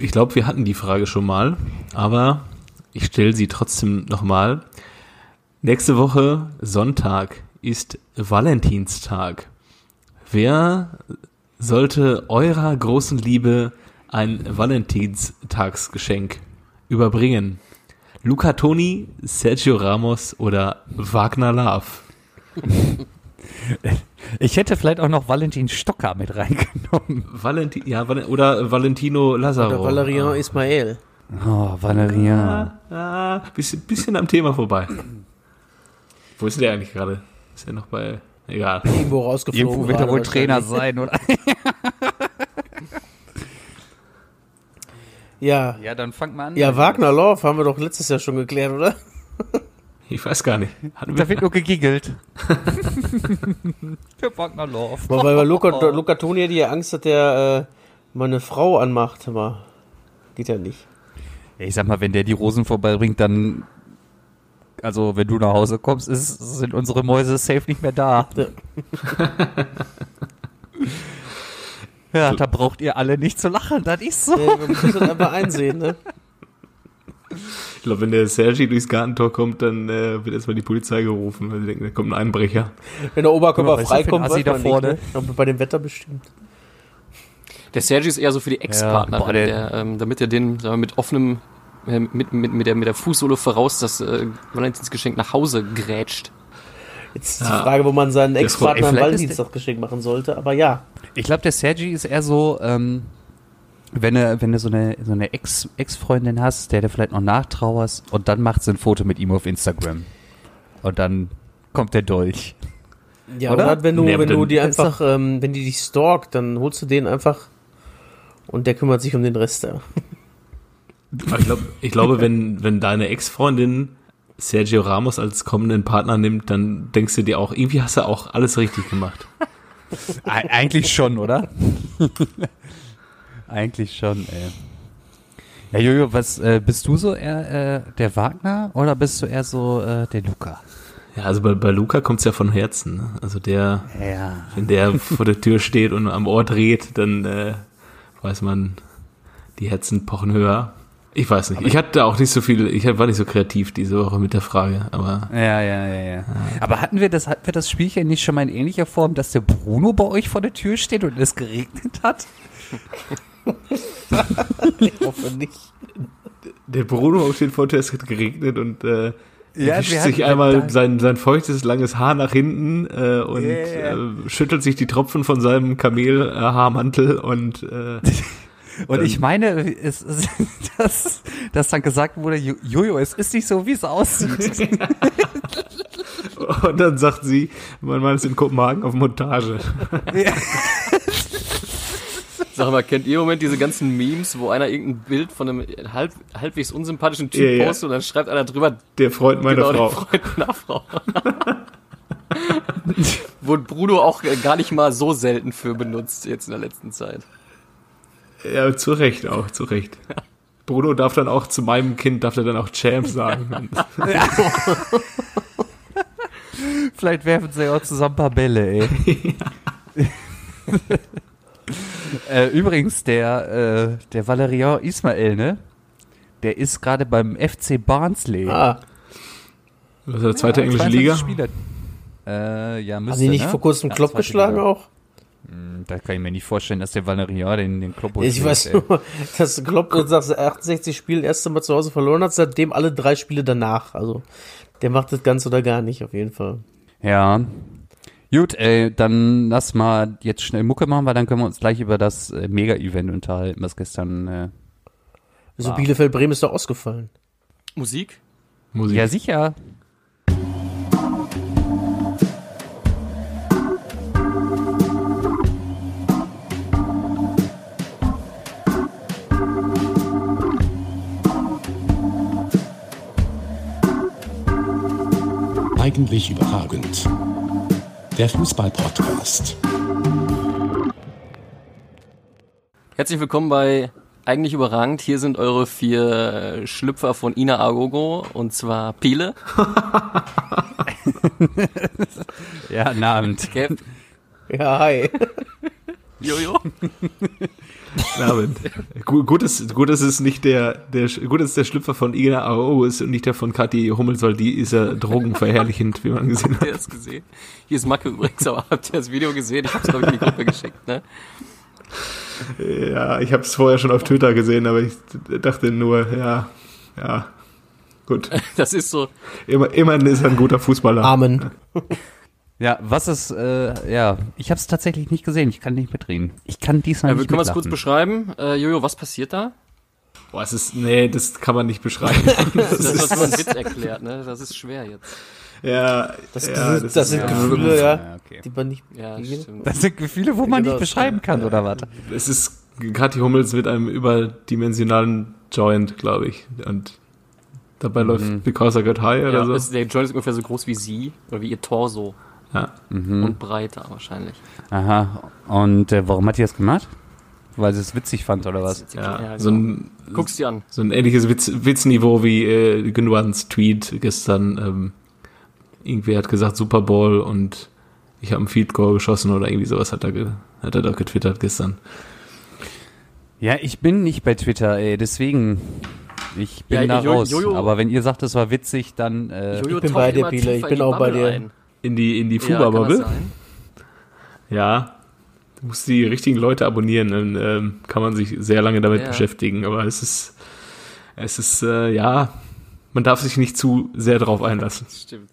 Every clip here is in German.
ich glaube, wir hatten die Frage schon mal, aber ich stelle sie trotzdem nochmal. Nächste Woche, Sonntag, ist Valentinstag. Wer sollte eurer großen Liebe ein Valentinstagsgeschenk überbringen? Luca Toni, Sergio Ramos oder Wagner Love? Ich hätte vielleicht auch noch Valentin Stocker mit reingenommen. Valentin, ja, oder Valentino Lazaro. Oder Valerian ah. Ismael. Oh, Valerian. Ah, ah, bisschen, bisschen am Thema vorbei. Wo ist der eigentlich gerade? Ist er noch bei. Egal. Irgendwo rausgeflogen. Irgendwo wird er wohl Trainer sein, oder? ja. Ja, dann fangt mal an. Ja, Wagner Love haben wir doch letztes Jahr schon geklärt, oder? Ich weiß gar nicht. da wird nur gegiggelt. Für Wagner Love. Weil, weil Luca, oh. Luca Toni die Angst hat, der äh, meine Frau anmacht, aber geht ja nicht. Ich sag mal, wenn der die Rosen vorbeibringt, dann also wenn du nach Hause kommst, ist, sind unsere Mäuse safe nicht mehr da. ja, da braucht ihr alle nicht zu lachen, das ist so. Nee, wir müssen das einfach einsehen, ne? Ich glaube, wenn der Sergi durchs Gartentor kommt, dann äh, wird erstmal die Polizei gerufen, weil sie denken, da kommt ein Einbrecher. Wenn der Oberkörper freikommt, weiß da vorne. Nicht, ne? Bei dem Wetter bestimmt. Der Sergi ist eher so für die Ex-Partner, ja, ähm, damit er den sagen wir, mit offenem äh, mit, mit, mit, der, mit der Fußsohle voraus das äh, Valentinsgeschenk nach Hause grätscht. Jetzt ist die Frage, wo man seinen Ex-Partner ein Valentinstaggeschenk machen sollte, aber ja. Ich glaube, der Sergi ist eher so, ähm, wenn du, wenn du so eine, so eine Ex, Ex-Freundin hast, der du vielleicht noch nachtrauerst und dann macht sie ein Foto mit ihm auf Instagram. Und dann kommt der Dolch. Ja, oder? oder wenn du, nee, wenn du die einfach, ähm, wenn die dich stalkt, dann holst du den einfach und der kümmert sich um den Rest. Ja. Ich, glaub, ich glaube, wenn, wenn deine Ex-Freundin Sergio Ramos als kommenden Partner nimmt, dann denkst du dir auch, irgendwie hast du auch alles richtig gemacht. Eigentlich schon, oder? Eigentlich schon, ey. Ja, Jojo, was äh, bist du so eher äh, der Wagner oder bist du eher so äh, der Luca? Ja, also bei, bei Luca kommt's ja von Herzen. Ne? Also der, ja. wenn der vor der Tür steht und am Ohr dreht, dann äh, weiß man, die Herzen pochen höher. Ich weiß nicht. Ich hatte auch nicht so viel, ich war nicht so kreativ diese Woche mit der Frage, aber. Ja, ja, ja, ja. Aber hatten wir das, hatten wir das Spielchen nicht schon mal in ähnlicher Form, dass der Bruno bei euch vor der Tür steht und es geregnet hat? ich hoffe nicht. Der Bruno steht vor der es hat geregnet und äh, ja, wischt sich einmal sein, sein feuchtes, langes Haar nach hinten äh, und yeah. äh, schüttelt sich die Tropfen von seinem Kamelhaarmantel und äh, Und ich meine, es, es, dass, dass dann gesagt wurde, Jojo, es ist nicht so, wie es aussieht. Und dann sagt sie, mein Mann ist in Kopenhagen auf Montage. Ja. Sag mal, kennt ihr im Moment diese ganzen Memes, wo einer irgendein Bild von einem halb, halbwegs unsympathischen Typ ja, postet und dann schreibt einer drüber, der Freund meiner genau, Frau. Der Freund meiner Frau. Wurde Bruno auch gar nicht mal so selten für benutzt jetzt in der letzten Zeit. Ja, zu Recht auch, zu Recht. Bruno darf dann auch zu meinem Kind, darf er dann auch Champ sagen. Vielleicht werfen sie ja auch zusammen ein paar Bälle, ey. äh, übrigens, der, äh, der Valerian Ismael, ne? Der ist gerade beim FC Barnsley. Ah. Das ist der zweite ja, englische Liga? Spieler. Äh, ja, müsste, Haben die nicht ne? vor kurzem ja, Klopp geschlagen Liga. auch? Hm, da kann ich mir nicht vorstellen, dass der Valerian den, den Klopp Ich weiß nur, dass Klopp nach 68 Spielen erste Mal zu Hause verloren hat, seitdem alle drei Spiele danach. Also, der macht das ganz oder gar nicht, auf jeden Fall. Ja. Gut, ey, dann lass mal jetzt schnell Mucke machen, weil dann können wir uns gleich über das äh, Mega-Event unterhalten, was gestern. Äh, also Bielefeld-Bremen ist doch ausgefallen. Musik? Musik. Ja, sicher. eigentlich überragend. Der Fußball-Podcast. Herzlich willkommen bei Eigentlich überragend. Hier sind eure vier Schlüpfer von Ina Agogo und zwar Pile. ja, guten Abend. Kev. Ja, hi. Jojo. Abend. Gut, gut, ist, gut, ist es nicht der, der, gut ist der Schlüpfer von Igna Ao ist und nicht der von Kathi Hummels, weil die ist ja drogenverherrlichend, wie man gesehen Habt ihr das gesehen? Hier ist Macke übrigens, aber habt ihr das Video gesehen? Ich hab's, glaube ich, in die Gruppe geschickt, ne? Ja, ich habe es vorher schon auf Twitter gesehen, aber ich dachte nur, ja, ja, gut. Das ist so. Immer, immerhin ist er ein guter Fußballer. Amen. Ja, was ist, äh, ja, ich habe es tatsächlich nicht gesehen, ich kann nicht mitreden. Ich kann diesmal Ja, nicht können wir es kurz beschreiben? Äh, Jojo, was passiert da? Boah, es ist, nee, das kann man nicht beschreiben. Das ist, was man Witz erklärt, ne? Das ist schwer jetzt. ja, Das, ja, das, sind, das sind ist, Gefühle, ja, Ja, okay. die man nicht. Ja. Das sind Gefühle, wo man Genau. nicht beschreiben kann, oder was? Es ist Kathi Hummels mit einem überdimensionalen Joint, glaube ich. Und dabei läuft Because I Got High oder Ja, so. ist, der Joint ist ungefähr so groß wie sie oder wie ihr Torso Ja. und breiter wahrscheinlich. Aha, und äh, warum hat die das gemacht? Weil sie es witzig fand, oder was? Ja, Ja, so genau. ein, Guck's dir an. so ein ähnliches Witz, Witzniveau wie äh, Günwans Tweet gestern. Ähm, irgendwer hat gesagt Super Bowl und ich habe ein Feed Goal geschossen oder irgendwie sowas hat er, ge, hat er doch getwittert gestern. Ja, ich bin nicht bei Twitter, ey, deswegen, ich bin Ja, da Jo- raus. Jojo- Aber wenn ihr sagt, es war witzig, dann, äh, Jojo Ich bin bei dir, Biele, ich in bin auch bei dir. ein. In die, in die Ja, Fuba-Bubble? sein? Ja, du musst die richtigen Leute abonnieren, dann ähm, kann man sich sehr lange damit Ja. beschäftigen. Aber es ist, es ist, äh, ja, man darf sich nicht zu sehr drauf einlassen. Stimmt.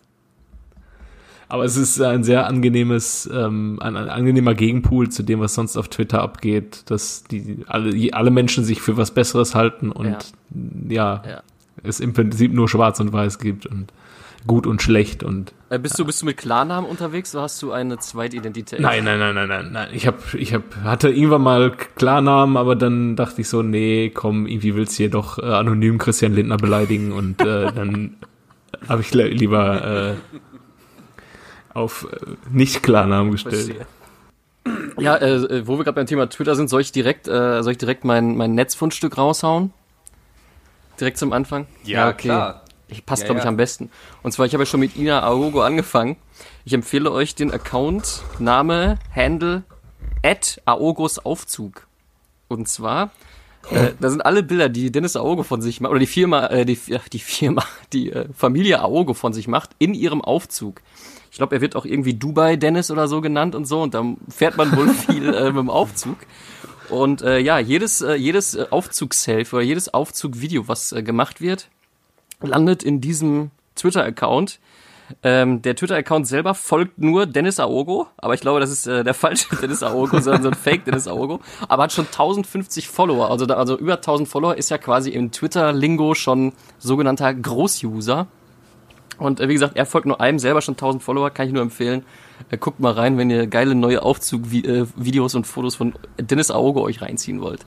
Aber es ist ein sehr angenehmes, ähm, ein, ein angenehmer Gegenpool zu dem, was sonst auf Twitter abgeht, dass die alle, alle Menschen sich für was Besseres halten und ja, Ja. es im Prinzip nur Schwarz und Weiß gibt und gut und schlecht und Äh, bist, du, bist du mit Klarnamen unterwegs oder hast du eine Zweitidentität? Nein, nein, nein, nein, nein, nein. Ich hab, ich hab, hatte irgendwann mal Klarnamen, aber dann dachte ich so, nee, komm, irgendwie willst du hier doch äh, anonym Christian Lindner beleidigen und äh, dann habe ich li- lieber äh, auf äh, nicht Klarnamen gestellt. Ja, äh, wo wir gerade beim Thema Twitter sind, soll ich direkt, äh, soll ich direkt mein, mein Netzfundstück raushauen? Direkt zum Anfang? Ich passt, Ja, glaube ich, ja. am besten. Und zwar, ich habe ja schon mit Ina Aogo angefangen. Ich empfehle euch den Account, Name, Handle, at Aogos Aufzug. Und zwar, äh, da sind alle Bilder, die Dennis Aogo von sich macht, oder die Firma, äh, die, ja, die Firma, die äh, Familie Aogo von sich macht, in ihrem Aufzug. Ich glaube, er wird auch irgendwie Dubai Dennis oder so genannt und so, und da fährt man wohl viel äh, mit dem Aufzug. Und äh, ja, jedes, äh, jedes äh, Aufzugsselfie oder jedes Aufzugvideo, was äh, gemacht wird, landet in diesem Twitter-Account. Ähm, der Twitter-Account selber folgt nur Dennis Aogo, aber ich glaube, das ist äh, der falsche Dennis Aogo, sondern so ein Fake Dennis Aogo, aber hat schon 1050 Follower, also, da, also über 1000 Follower ist ja quasi im Twitter-Lingo schon sogenannter Großuser. Und äh, wie gesagt, er folgt nur einem, selber schon 1000 Follower, kann ich nur empfehlen. Äh, guckt mal rein, wenn ihr geile neue Aufzug-Videos und Fotos von Dennis Aogo euch reinziehen wollt.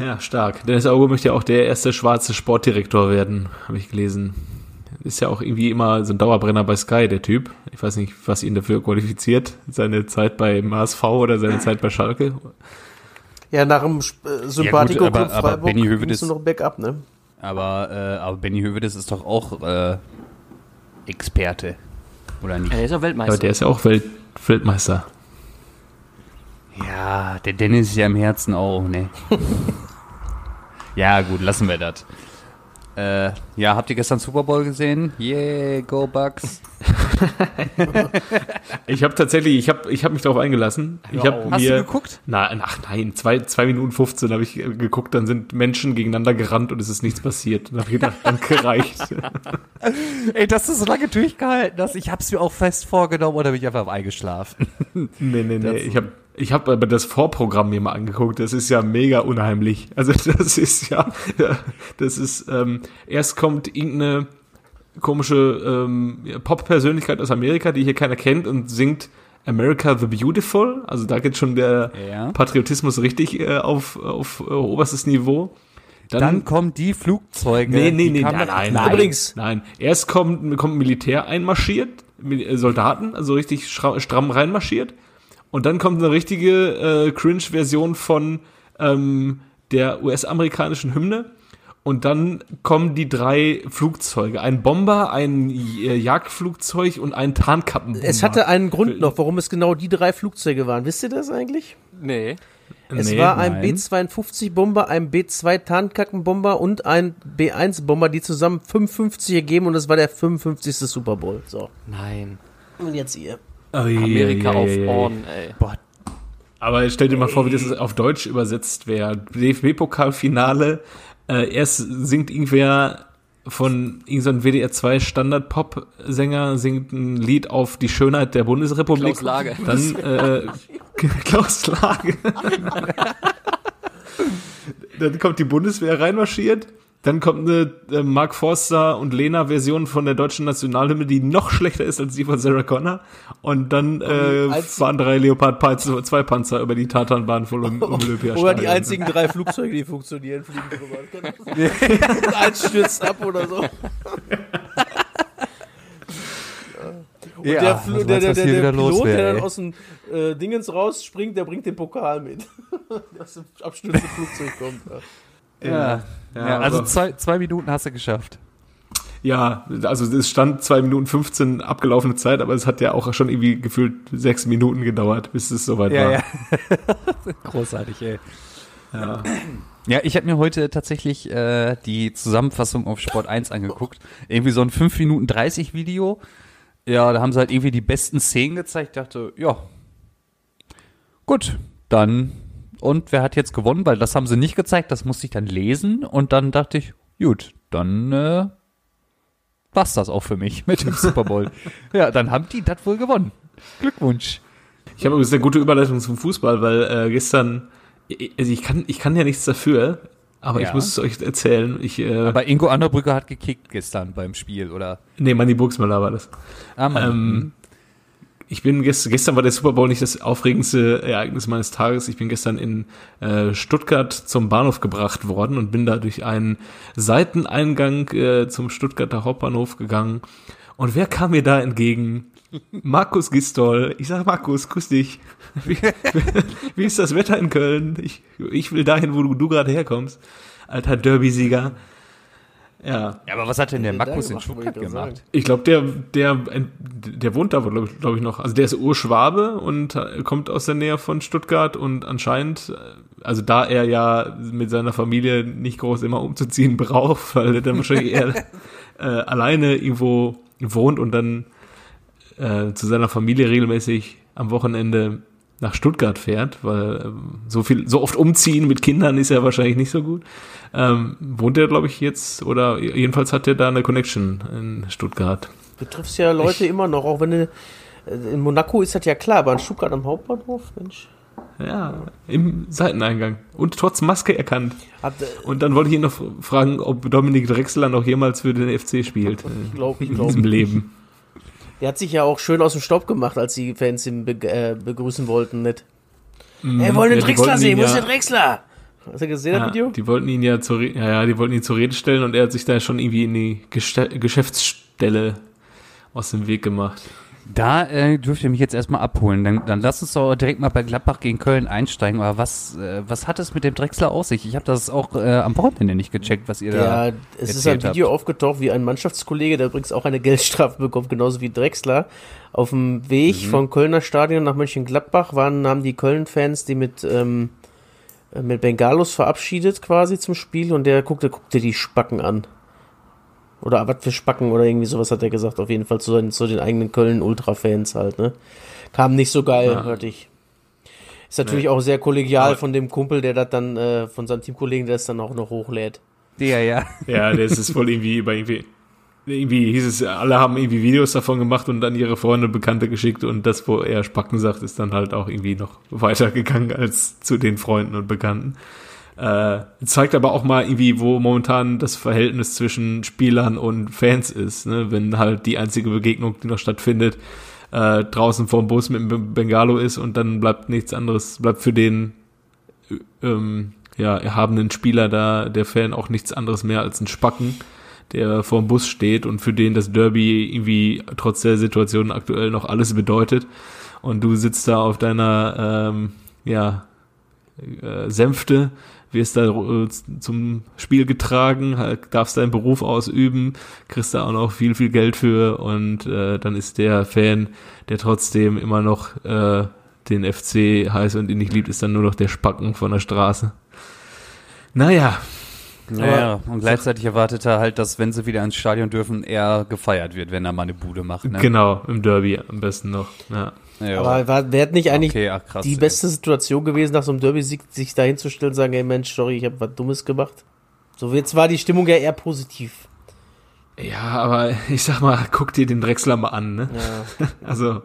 Ja, stark. Dennis Auge möchte ja auch der erste schwarze Sportdirektor werden, habe ich gelesen. Ist ja auch irgendwie immer so ein Dauerbrenner bei Sky, der Typ. Ich weiß nicht, was ihn dafür qualifiziert. Seine Zeit beim HSV oder seine Zeit bei Schalke. Ja, nach dem äh, Sympathico aber- Club aber Freiburg Benny Hövedes- noch bergab, ne? aber, äh, aber Benny Hövedes ist doch auch, äh, Experte. Oder nicht? Er ist ja Aber Weltmeister. der ist ja auch Welt Weltmeister. Ja, der Dennis ist ja im Herzen auch, ne? ja, gut, lassen wir das. Äh, ja, habt ihr gestern Super Bowl gesehen? Yeah, go Bucks. Ich habe tatsächlich, ich habe ich hab mich darauf eingelassen. Ich habe Hast mir, du geguckt? Na, ach nein, zwei, zwei Minuten 15 habe ich äh, geguckt, dann sind Menschen gegeneinander gerannt und es ist nichts passiert. Und habe gedacht, danke reicht. Ey, dass du so lange durchgehalten hast, ich hab's mir auch fest vorgenommen oder bin ich einfach eingeschlafen? Nee, nee, nee. Ich habe ich hab aber das Vorprogramm mir mal angeguckt. Das ist ja mega unheimlich. Also das ist ja, das ist, ähm, erst kommt irgendeine komische ähm, Pop-Persönlichkeit aus Amerika, die hier keiner kennt und singt America the Beautiful. Also da geht schon der Ja. Patriotismus richtig äh, auf, auf äh, oberstes Niveau. Dann kommen die Flugzeuge. Nee, nee, nee, kamen- nein, nein. Übrigens. Nein, erst kommt, kommt Militär einmarschiert, äh, Soldaten, also richtig stramm reinmarschiert. Und dann kommt eine richtige äh, Cringe-Version von ähm, der US-amerikanischen Hymne. Und dann kommen die drei Flugzeuge. Ein Bomber, ein äh, Jagdflugzeug und ein Tarnkappenbomber. Es hatte einen Grund noch, warum es genau die drei Flugzeuge waren. Wisst ihr das eigentlich? Nee. Es Nee, war ein nein. B-52-Bomber, ein B-2-Tarnkackenbomber und ein B-1-Bomber, die zusammen 55 ergeben und das war der 55. Super Bowl. So. Nein. Und jetzt ihr. Amerika auf. Horn, ey. Aber stell dir mal vor, wie das auf Deutsch übersetzt wäre. DFB-Pokalfinale. Äh, erst singt irgendwer von irgendeinem WDR 2 Standard-Pop-Sänger singt ein Lied auf die Schönheit der Bundesrepublik. Klaus Lage. Dann äh, Klaus Lage. Dann kommt die Bundeswehr reinmarschiert. Dann kommt eine äh, Mark Forster und Lena Version von der deutschen Nationalhymne, die noch schlechter ist als die von Sarah Connor. Und dann äh, fahren drei Leopard 2 Panzer über die Tatanbahn voll um, um Olympiastadion. Oder die einzigen drei Flugzeuge, die funktionieren, fliegen drüber. Eins stürzt ab oder so. Und Ja, der, Fl- der, der, der, der Pilot, wär, der dann aus dem äh, Dingens rausspringt, der bringt den Pokal mit. Der aus dem abstürzenden Flugzeug kommt. Ja. Ja, Ja, ja, also zwei, zwei Minuten hast du geschafft. Ja, also es stand 2 Minuten 15 abgelaufene Zeit, aber es hat ja auch schon irgendwie gefühlt sechs Minuten gedauert, bis es soweit war. Großartig, ey. Ja. Ja, ich habe mir heute tatsächlich äh, die Zusammenfassung auf Sport 1 angeguckt. Irgendwie so ein 5 Minuten 30 Video. Ja, da haben sie halt irgendwie die besten Szenen gezeigt. Ich dachte, ja, gut, dann. Und wer hat jetzt gewonnen? Weil das haben sie nicht gezeigt, das musste ich dann lesen. Und dann dachte ich, gut, dann äh, war's das auch für mich mit dem Super Bowl. ja, dann haben die das wohl gewonnen. Glückwunsch. Ich habe übrigens eine gute Überleitung zum Fußball, weil äh, gestern, also ich kann, ich kann ja nichts dafür, aber Ja. ich muss es euch erzählen. Ich, äh, Aber Ingo Anderbrücke hat gekickt gestern beim Spiel, oder? nee, Manni Buxmüller war das. Ah, Mann. Ähm, ich bin gestern, gestern war der Super Bowl nicht das aufregendste Ereignis meines Tages. Ich bin gestern in äh, Stuttgart zum Bahnhof gebracht worden und bin da durch einen Seiteneingang äh, zum Stuttgarter Hauptbahnhof gegangen. Und wer kam mir da entgegen? Markus Gistol. Ich sag Markus, grüß dich. Wie, wie ist das Wetter in Köln? Ich, ich will dahin, wo du, du gerade herkommst. Alter Derby-Sieger. Ja, Ja, aber was hat denn der Markus in Stuttgart gemacht? Ich glaube, der, der, der wohnt da, glaube ich, glaub ich, noch. Also der ist Urschwabe und äh, kommt aus der Nähe von Stuttgart und anscheinend, äh, also da er ja mit seiner Familie nicht groß immer umzuziehen braucht, weil er dann wahrscheinlich eher äh, alleine irgendwo wohnt und dann äh, zu seiner Familie regelmäßig am Wochenende nach Stuttgart fährt, weil ähm, so viel, so oft umziehen mit Kindern ist ja wahrscheinlich nicht so gut. Ähm, wohnt er, glaube ich, jetzt, oder jedenfalls hat er da eine Connection in Stuttgart. Du triffst ja Leute immer noch, auch wenn du. äh, In Monaco ist das ja klar, aber in Stuttgart am Hauptbahnhof, Mensch. Ja, im Seiteneingang. Und trotz Maske erkannt. Hat, äh, Und dann wollte ich ihn noch fragen, ob Dominik Drexler noch jemals für den FC spielt. äh, ich glaube, ich in glaube. diesem Leben. Der hat sich ja auch schön aus dem Staub gemacht, als die Fans ihn be äh, begrüßen wollten, nicht? Ey, wir wollen den Ja, wollten sehen, wo ist der Drechsler? Hast du gesehen, das Ja, Video? die wollten ihn ja zur, ja, ja, die wollten ihn zur Rede stellen und er hat sich da schon irgendwie in die Geste Geschäftsstelle aus dem Weg gemacht. Da äh, dürft ihr mich jetzt erstmal abholen. Dann, dann lass uns doch direkt mal bei Gladbach gegen Köln einsteigen. Aber was, äh, was hat es mit dem Drechsler aus sich? Ich habe das auch äh, am Wochenende nicht gecheckt, was ihr da. Ja, es ist ein Video aufgetaucht, wie ein Mannschaftskollege, der übrigens auch eine Geldstrafe bekommt, genauso wie Drexler, auf dem Weg Mhm. vom Kölner Stadion nach Mönchengladbach waren, haben die Köln-Fans die mit, ähm, äh, mit Bengalos verabschiedet quasi zum Spiel und der guckte, guckte die Spacken an. Oder was für Spacken oder irgendwie sowas hat er gesagt, auf jeden Fall zu, seinen, zu den eigenen Köln-Ultra-Fans halt, ne? Kam nicht so geil, Ja. hörte ich. Ist natürlich auch sehr kollegial von dem Kumpel, der das dann, äh, von seinem Teamkollegen, der es dann auch noch hochlädt. Der, ja. Ja, das ist voll irgendwie über irgendwie. Irgendwie hieß es, alle haben irgendwie Videos davon gemacht und dann ihre Freunde und Bekannte geschickt und das, wo er Spacken sagt, ist dann halt auch irgendwie noch weitergegangen als zu den Freunden und Bekannten. Äh, zeigt aber auch mal irgendwie, wo momentan das Verhältnis zwischen Spielern und Fans ist, ne? wenn halt die einzige Begegnung, die noch stattfindet, äh, draußen vorm Bus mit dem Bengalo ist und dann bleibt nichts anderes, bleibt für den äh, ähm, ja, erhabenen Spieler da, der Fan auch nichts anderes mehr als ein Spacken, der vorm Bus steht und für den das Derby irgendwie trotz der Situation aktuell noch alles bedeutet. Und du sitzt da auf deiner, ähm, ja, äh, Sänfte, wirst da äh, zum Spiel getragen, halt, darfst deinen Beruf ausüben, kriegst da auch noch viel, viel Geld für und äh, dann ist der Fan, der trotzdem immer noch äh, den FC heiß und ihn nicht liebt, ist dann nur noch der Spacken von der Straße. Naja, Ja, ja. Und gleichzeitig erwartet er halt, dass, wenn sie wieder ins Stadion dürfen, er gefeiert wird, wenn er mal eine Bude macht. Ne? genau, im Derby am besten noch. Ja. Ja. Aber war, wäre nicht eigentlich Okay, ach, krass, die ey. beste Situation gewesen, nach so einem Derby-Sieg sich da hinzustellen und sagen, ey Mensch, sorry, ich habe was Dummes gemacht? So, jetzt war die Stimmung ja eher positiv. ja, aber ich sag mal, guck dir den Drechsler mal an, ne? Ja. Also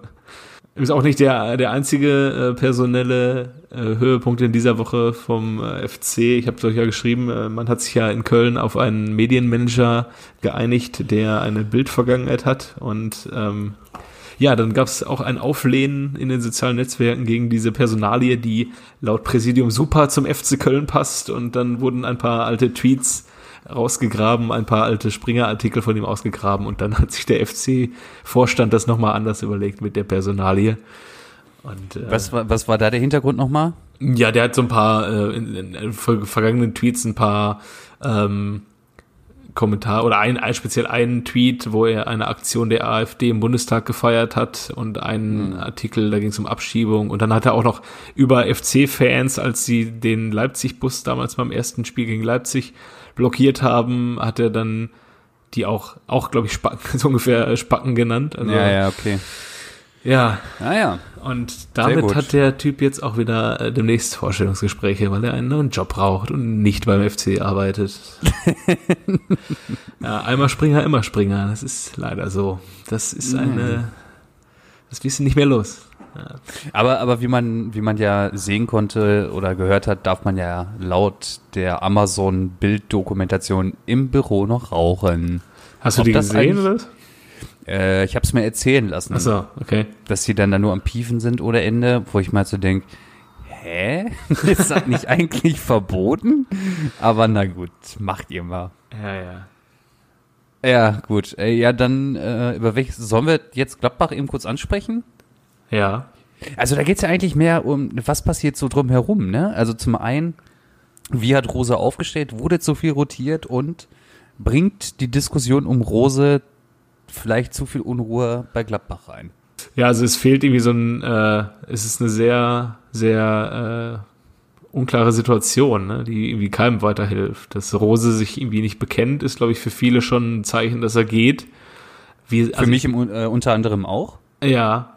ist auch nicht der, der einzige äh, personelle äh, Höhepunkt in dieser Woche vom äh, FC. Ich habe es euch ja geschrieben, äh, man hat sich ja in Köln auf einen Medienmanager geeinigt, der eine Bildvergangenheit hat. Und ähm, ja, dann gab es auch ein Auflehnen in den sozialen Netzwerken gegen diese Personalie, die laut Präsidium super zum FC Köln passt. Und dann wurden ein paar alte Tweets rausgegraben, ein paar alte Springer-Artikel von ihm ausgegraben und dann hat sich der FC-Vorstand das nochmal anders überlegt mit der Personalie. Und, äh, Was, war- was war da der Hintergrund nochmal? ja, der hat so ein paar äh, in, in, in ver- vergangenen Tweets ein paar ähm, Kommentar oder ein, ein speziell einen Tweet, wo er eine Aktion der AfD im Bundestag gefeiert hat und einen Artikel, da ging es um Abschiebung und dann hat er auch noch über FC-Fans, als sie den Leipzig-Bus damals beim ersten Spiel gegen Leipzig blockiert haben, hat er dann die auch, auch glaube ich, Spacken, so ungefähr äh, Spacken genannt. Also, Ja, ja, okay. Ja, Ah ja. und damit hat der Typ jetzt auch wieder äh, demnächst Vorstellungsgespräche, weil er einen neuen Job braucht und nicht beim FC arbeitet. ja, einmal Springer, immer Springer. Das ist leider so. Das ist eine. Das du nicht mehr los. Aber, aber wie man, wie man ja sehen konnte oder gehört hat, darf man ja laut der Amazon-Bilddokumentation im Büro noch rauchen. Hast du Ob die gesehen oder? Äh, ich habe es mir erzählen lassen, Achso, okay. dass sie dann da nur am Piefen sind ohne Ende, wo ich mal so denk, hä? Ist das nicht eigentlich verboten? Aber na gut, macht ihr mal. Ja, ja. Ja, gut. Äh, ja, dann, äh, über welches, sollen wir jetzt Gladbach eben kurz ansprechen? Ja. Also da geht's ja eigentlich mehr um, was passiert so drumherum, ne? Also zum einen, wie hat Rose aufgestellt, wurde zu viel rotiert und bringt die Diskussion um Rose vielleicht zu viel Unruhe bei Gladbach rein? Ja, also es fehlt irgendwie so ein, äh, es ist eine sehr, sehr äh, unklare Situation, ne, die irgendwie keinem weiterhilft. Dass Rose sich irgendwie nicht bekennt, ist, glaube ich, für viele schon ein Zeichen, dass er geht. Wie, Für mich im, äh, unter anderem auch. Ja,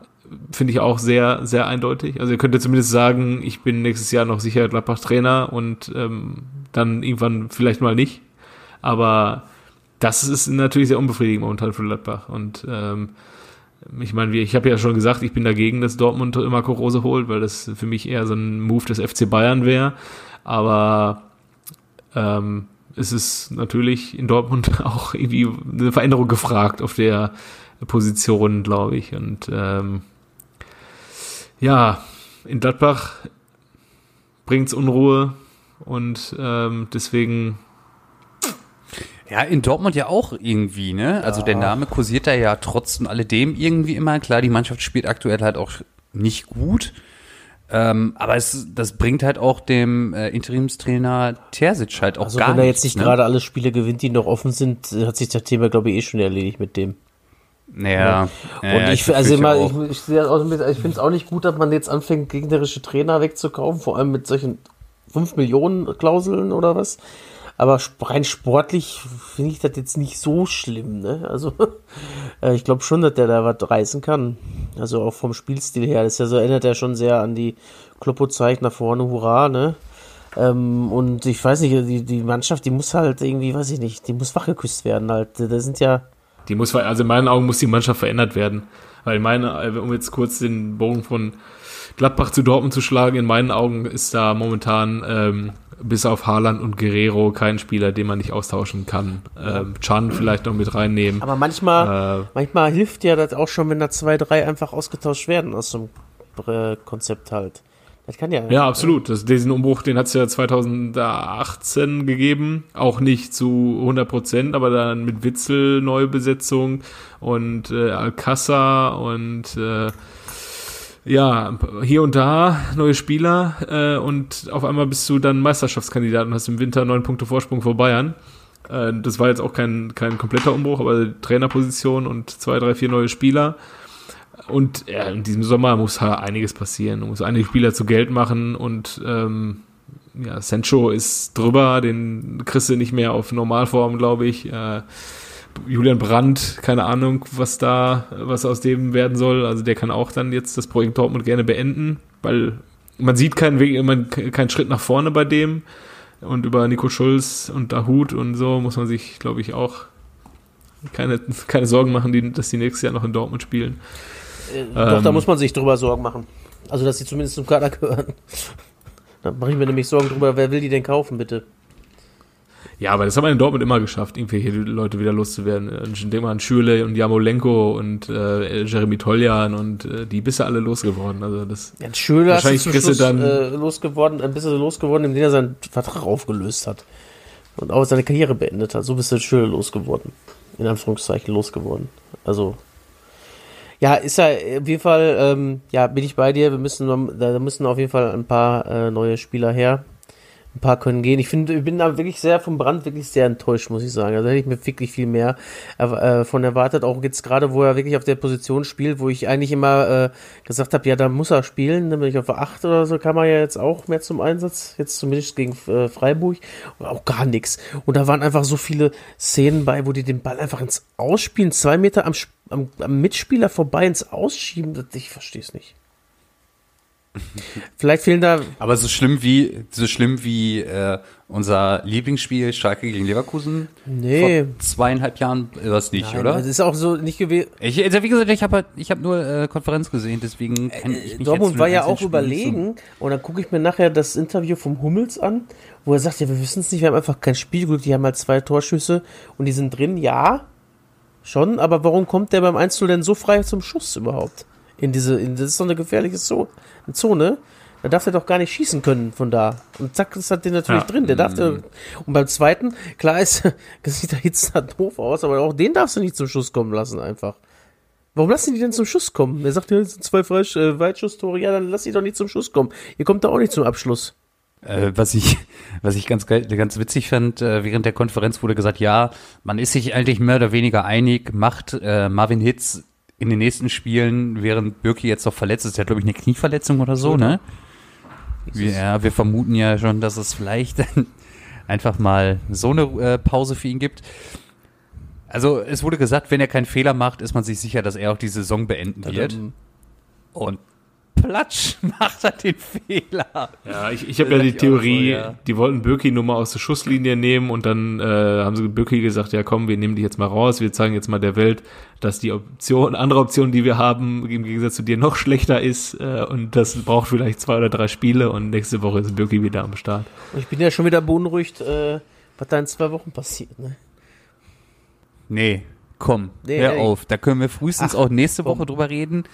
finde ich auch sehr, sehr eindeutig. Also ihr könnt ja zumindest sagen, ich bin nächstes Jahr noch sicher Gladbach-Trainer und ähm, dann irgendwann vielleicht mal nicht. Aber das ist natürlich sehr unbefriedigend momentan für Gladbach. Und ähm, ich meine, ich habe ja schon gesagt, ich bin dagegen, dass Dortmund Marco Rose holt, weil das für mich eher so ein Move des FC Bayern wäre. Aber ähm, es ist natürlich in Dortmund auch irgendwie eine Veränderung gefragt auf der Position, glaube ich. Und ähm, ja, in Gladbach bringt's Unruhe und ähm, deswegen Ja, in Dortmund ja auch irgendwie, ne? Also der Name kursiert da ja trotz und alledem irgendwie immer. Klar, die Mannschaft spielt aktuell halt auch nicht gut. Ähm, aber es, das bringt halt auch dem äh, Interimstrainer Terzic halt auch Also gar wenn er jetzt nicht ne? gerade alle Spiele gewinnt, die noch offen sind, hat sich das Thema, glaube ich, eh schon erledigt mit dem. Ja. Und ich, also immer, ich, ich, sehe das auch so ein bisschen- ich finde es auch nicht gut, dass man jetzt anfängt, gegnerische Trainer wegzukaufen, vor allem mit solchen 5 Millionen Klauseln oder was. Aber rein sportlich finde ich das jetzt nicht so schlimm, ne? Also äh, ich glaube schon, dass der da was reißen kann. Also auch vom Spielstil her. Das ist ja so, erinnert er schon sehr an die Kloppo-Zeit nach vorne, hurra, ne? Ähm, und ich weiß nicht, die, die Mannschaft, die muss halt irgendwie, weiß ich nicht, die muss wachgeküsst werden halt. Da sind ja, die muss, also in meinen Augen muss die Mannschaft verändert werden. Weil in meinen, äh, um jetzt kurz den Bogen von Gladbach zu Dortmund zu schlagen, in meinen Augen ist da momentan ähm, bis auf Haaland und Guerrero kein Spieler, den man nicht austauschen kann. Ähm, Chan vielleicht noch mit reinnehmen. aber manchmal, Äh, Manchmal hilft ja das auch schon, wenn da zwei, drei einfach ausgetauscht werden aus so einem äh, Konzept halt. Das kann ja. Ja, absolut. Das, diesen Umbruch, den hat es ja 2018 gegeben. Auch nicht zu 100 Prozent, aber dann mit Witzel Neubesetzung und äh, Alcázar und äh, ja, hier und da neue Spieler äh, und auf einmal bist du dann Meisterschaftskandidat und hast im Winter neun Punkte Vorsprung vor Bayern. Äh, das war jetzt auch kein, kein kompletter Umbruch, aber Trainerposition und zwei, drei, vier neue Spieler. Und ja, in diesem Sommer muss halt einiges passieren. Du musst einige Spieler zu Geld machen und ähm, ja, Sancho ist drüber, den kriegst du nicht mehr auf Normalform, glaube ich. Äh, Julian Brandt, keine Ahnung, was da, was aus dem werden soll. Also der kann auch dann jetzt das Projekt Dortmund gerne beenden, weil man sieht keinen Weg, man, keinen Schritt nach vorne bei dem. Und über Nico Schulz und Dahut und so muss man sich, glaube ich, auch keine, keine Sorgen machen, die, dass die nächstes Jahr noch in Dortmund spielen. Äh, doch, da Ähm. muss man sich drüber Sorgen machen. Also, dass sie zumindest zum Kader gehören. Da mache ich mir nämlich Sorgen drüber, wer will die denn kaufen, bitte? Ja, aber das haben wir in Dortmund immer geschafft, irgendwelche Leute wieder loszuwerden. Ich denke mal an Schürle und Jamolenko und äh, Jeremy Toljan und äh, die bist du alle losgeworden. Also das Ja, Schöler ist Wahrscheinlich kriegst du dann- äh, losgeworden, ein bisschen losgeworden, indem er seinen Vertrag aufgelöst hat. Und auch seine Karriere beendet hat. So bist du Schöler losgeworden. In Anführungszeichen losgeworden. Also. Ja, ist ja auf jeden Fall, ähm, ja, bin ich bei dir. Wir müssen, da müssen auf jeden Fall ein paar äh, neue Spieler her. Ein paar können gehen. Ich finde, ich bin da wirklich sehr vom Brand wirklich sehr enttäuscht, muss ich sagen. Also hätte ich mir wirklich viel mehr äh, von erwartet. Auch jetzt gerade, wo er wirklich auf der Position spielt, wo ich eigentlich immer äh, gesagt habe, ja, da muss er spielen. Nämlich auf der 8 oder so kam er ja jetzt auch mehr zum Einsatz. Jetzt zumindest gegen äh, Freiburg. Auch gar nichts. Und da waren einfach so viele Szenen bei, wo die den Ball einfach ins Ausspielen, zwei Meter am, am, am Mitspieler vorbei ins Ausschieben. Ich verstehe es nicht. Vielleicht fehlen da Aber so schlimm wie, so schlimm wie äh, unser Lieblingsspiel Schalke gegen Leverkusen Nee. vor zweieinhalb Jahren war es nicht, Nein, oder? Das ist auch so nicht gewesen. Ich, also wie gesagt, ich habe halt, ich habe nur äh, Konferenz gesehen, deswegen kann ich mich Äh, Dortmund war ja auch nicht so- überlegen und dann gucke ich mir nachher das Interview vom Hummels an, wo er sagt, ja, wir wissen es nicht, wir haben einfach kein Spielglück, die haben halt zwei Torschüsse und die sind drin, ja, schon, aber warum kommt der beim 1 denn so frei zum Schuss überhaupt? In diese, in, das ist doch eine gefährliche Zo- Zone. Da darf er doch gar nicht schießen können von da. Und zack, das hat den natürlich Ja. drin. Der darf der, und beim zweiten, klar ist, das sieht da jetzt da doof aus, aber auch den darfst du nicht zum Schuss kommen lassen einfach. Warum lassen die denn zum Schuss kommen? Er sagt, ja, das sind zwei Freisch äh, Weitschusstore. Ja, dann lass die doch nicht zum Schuss kommen. Ihr kommt da auch nicht zum Abschluss. Äh, was ich, was ich ganz ganz witzig fand, äh, während der Konferenz wurde gesagt, ja, man ist sich eigentlich mehr oder weniger einig, macht äh, Marvin Hitz in den nächsten Spielen, während Birki jetzt noch verletzt ist, der hat glaube ich eine Knieverletzung oder so, ne? Wir, ja, wir vermuten ja schon, dass es vielleicht einfach mal so eine äh, Pause für ihn gibt. Also es wurde gesagt, wenn er keinen Fehler macht, ist man sich sicher, dass er auch die Saison beenden wird. Und platsch macht er den Fehler. Ja, ich, ich habe ja die auch so, Theorie, ja. die wollten Birki nur mal aus der Schusslinie nehmen und dann äh, haben sie Birki gesagt, ja komm, wir nehmen die jetzt mal raus, wir zeigen jetzt mal der Welt, dass die Option, andere Option, die wir haben, im Gegensatz zu dir noch schlechter ist äh, und das braucht vielleicht zwei oder drei Spiele und nächste Woche ist Birki wieder am Start. und ich bin ja schon wieder beunruhigt, äh, was da in zwei Wochen passiert. Ne? Nee, komm, Nee, hör ey. auf. Da können wir frühestens Ach, auch nächste komm. Woche drüber reden.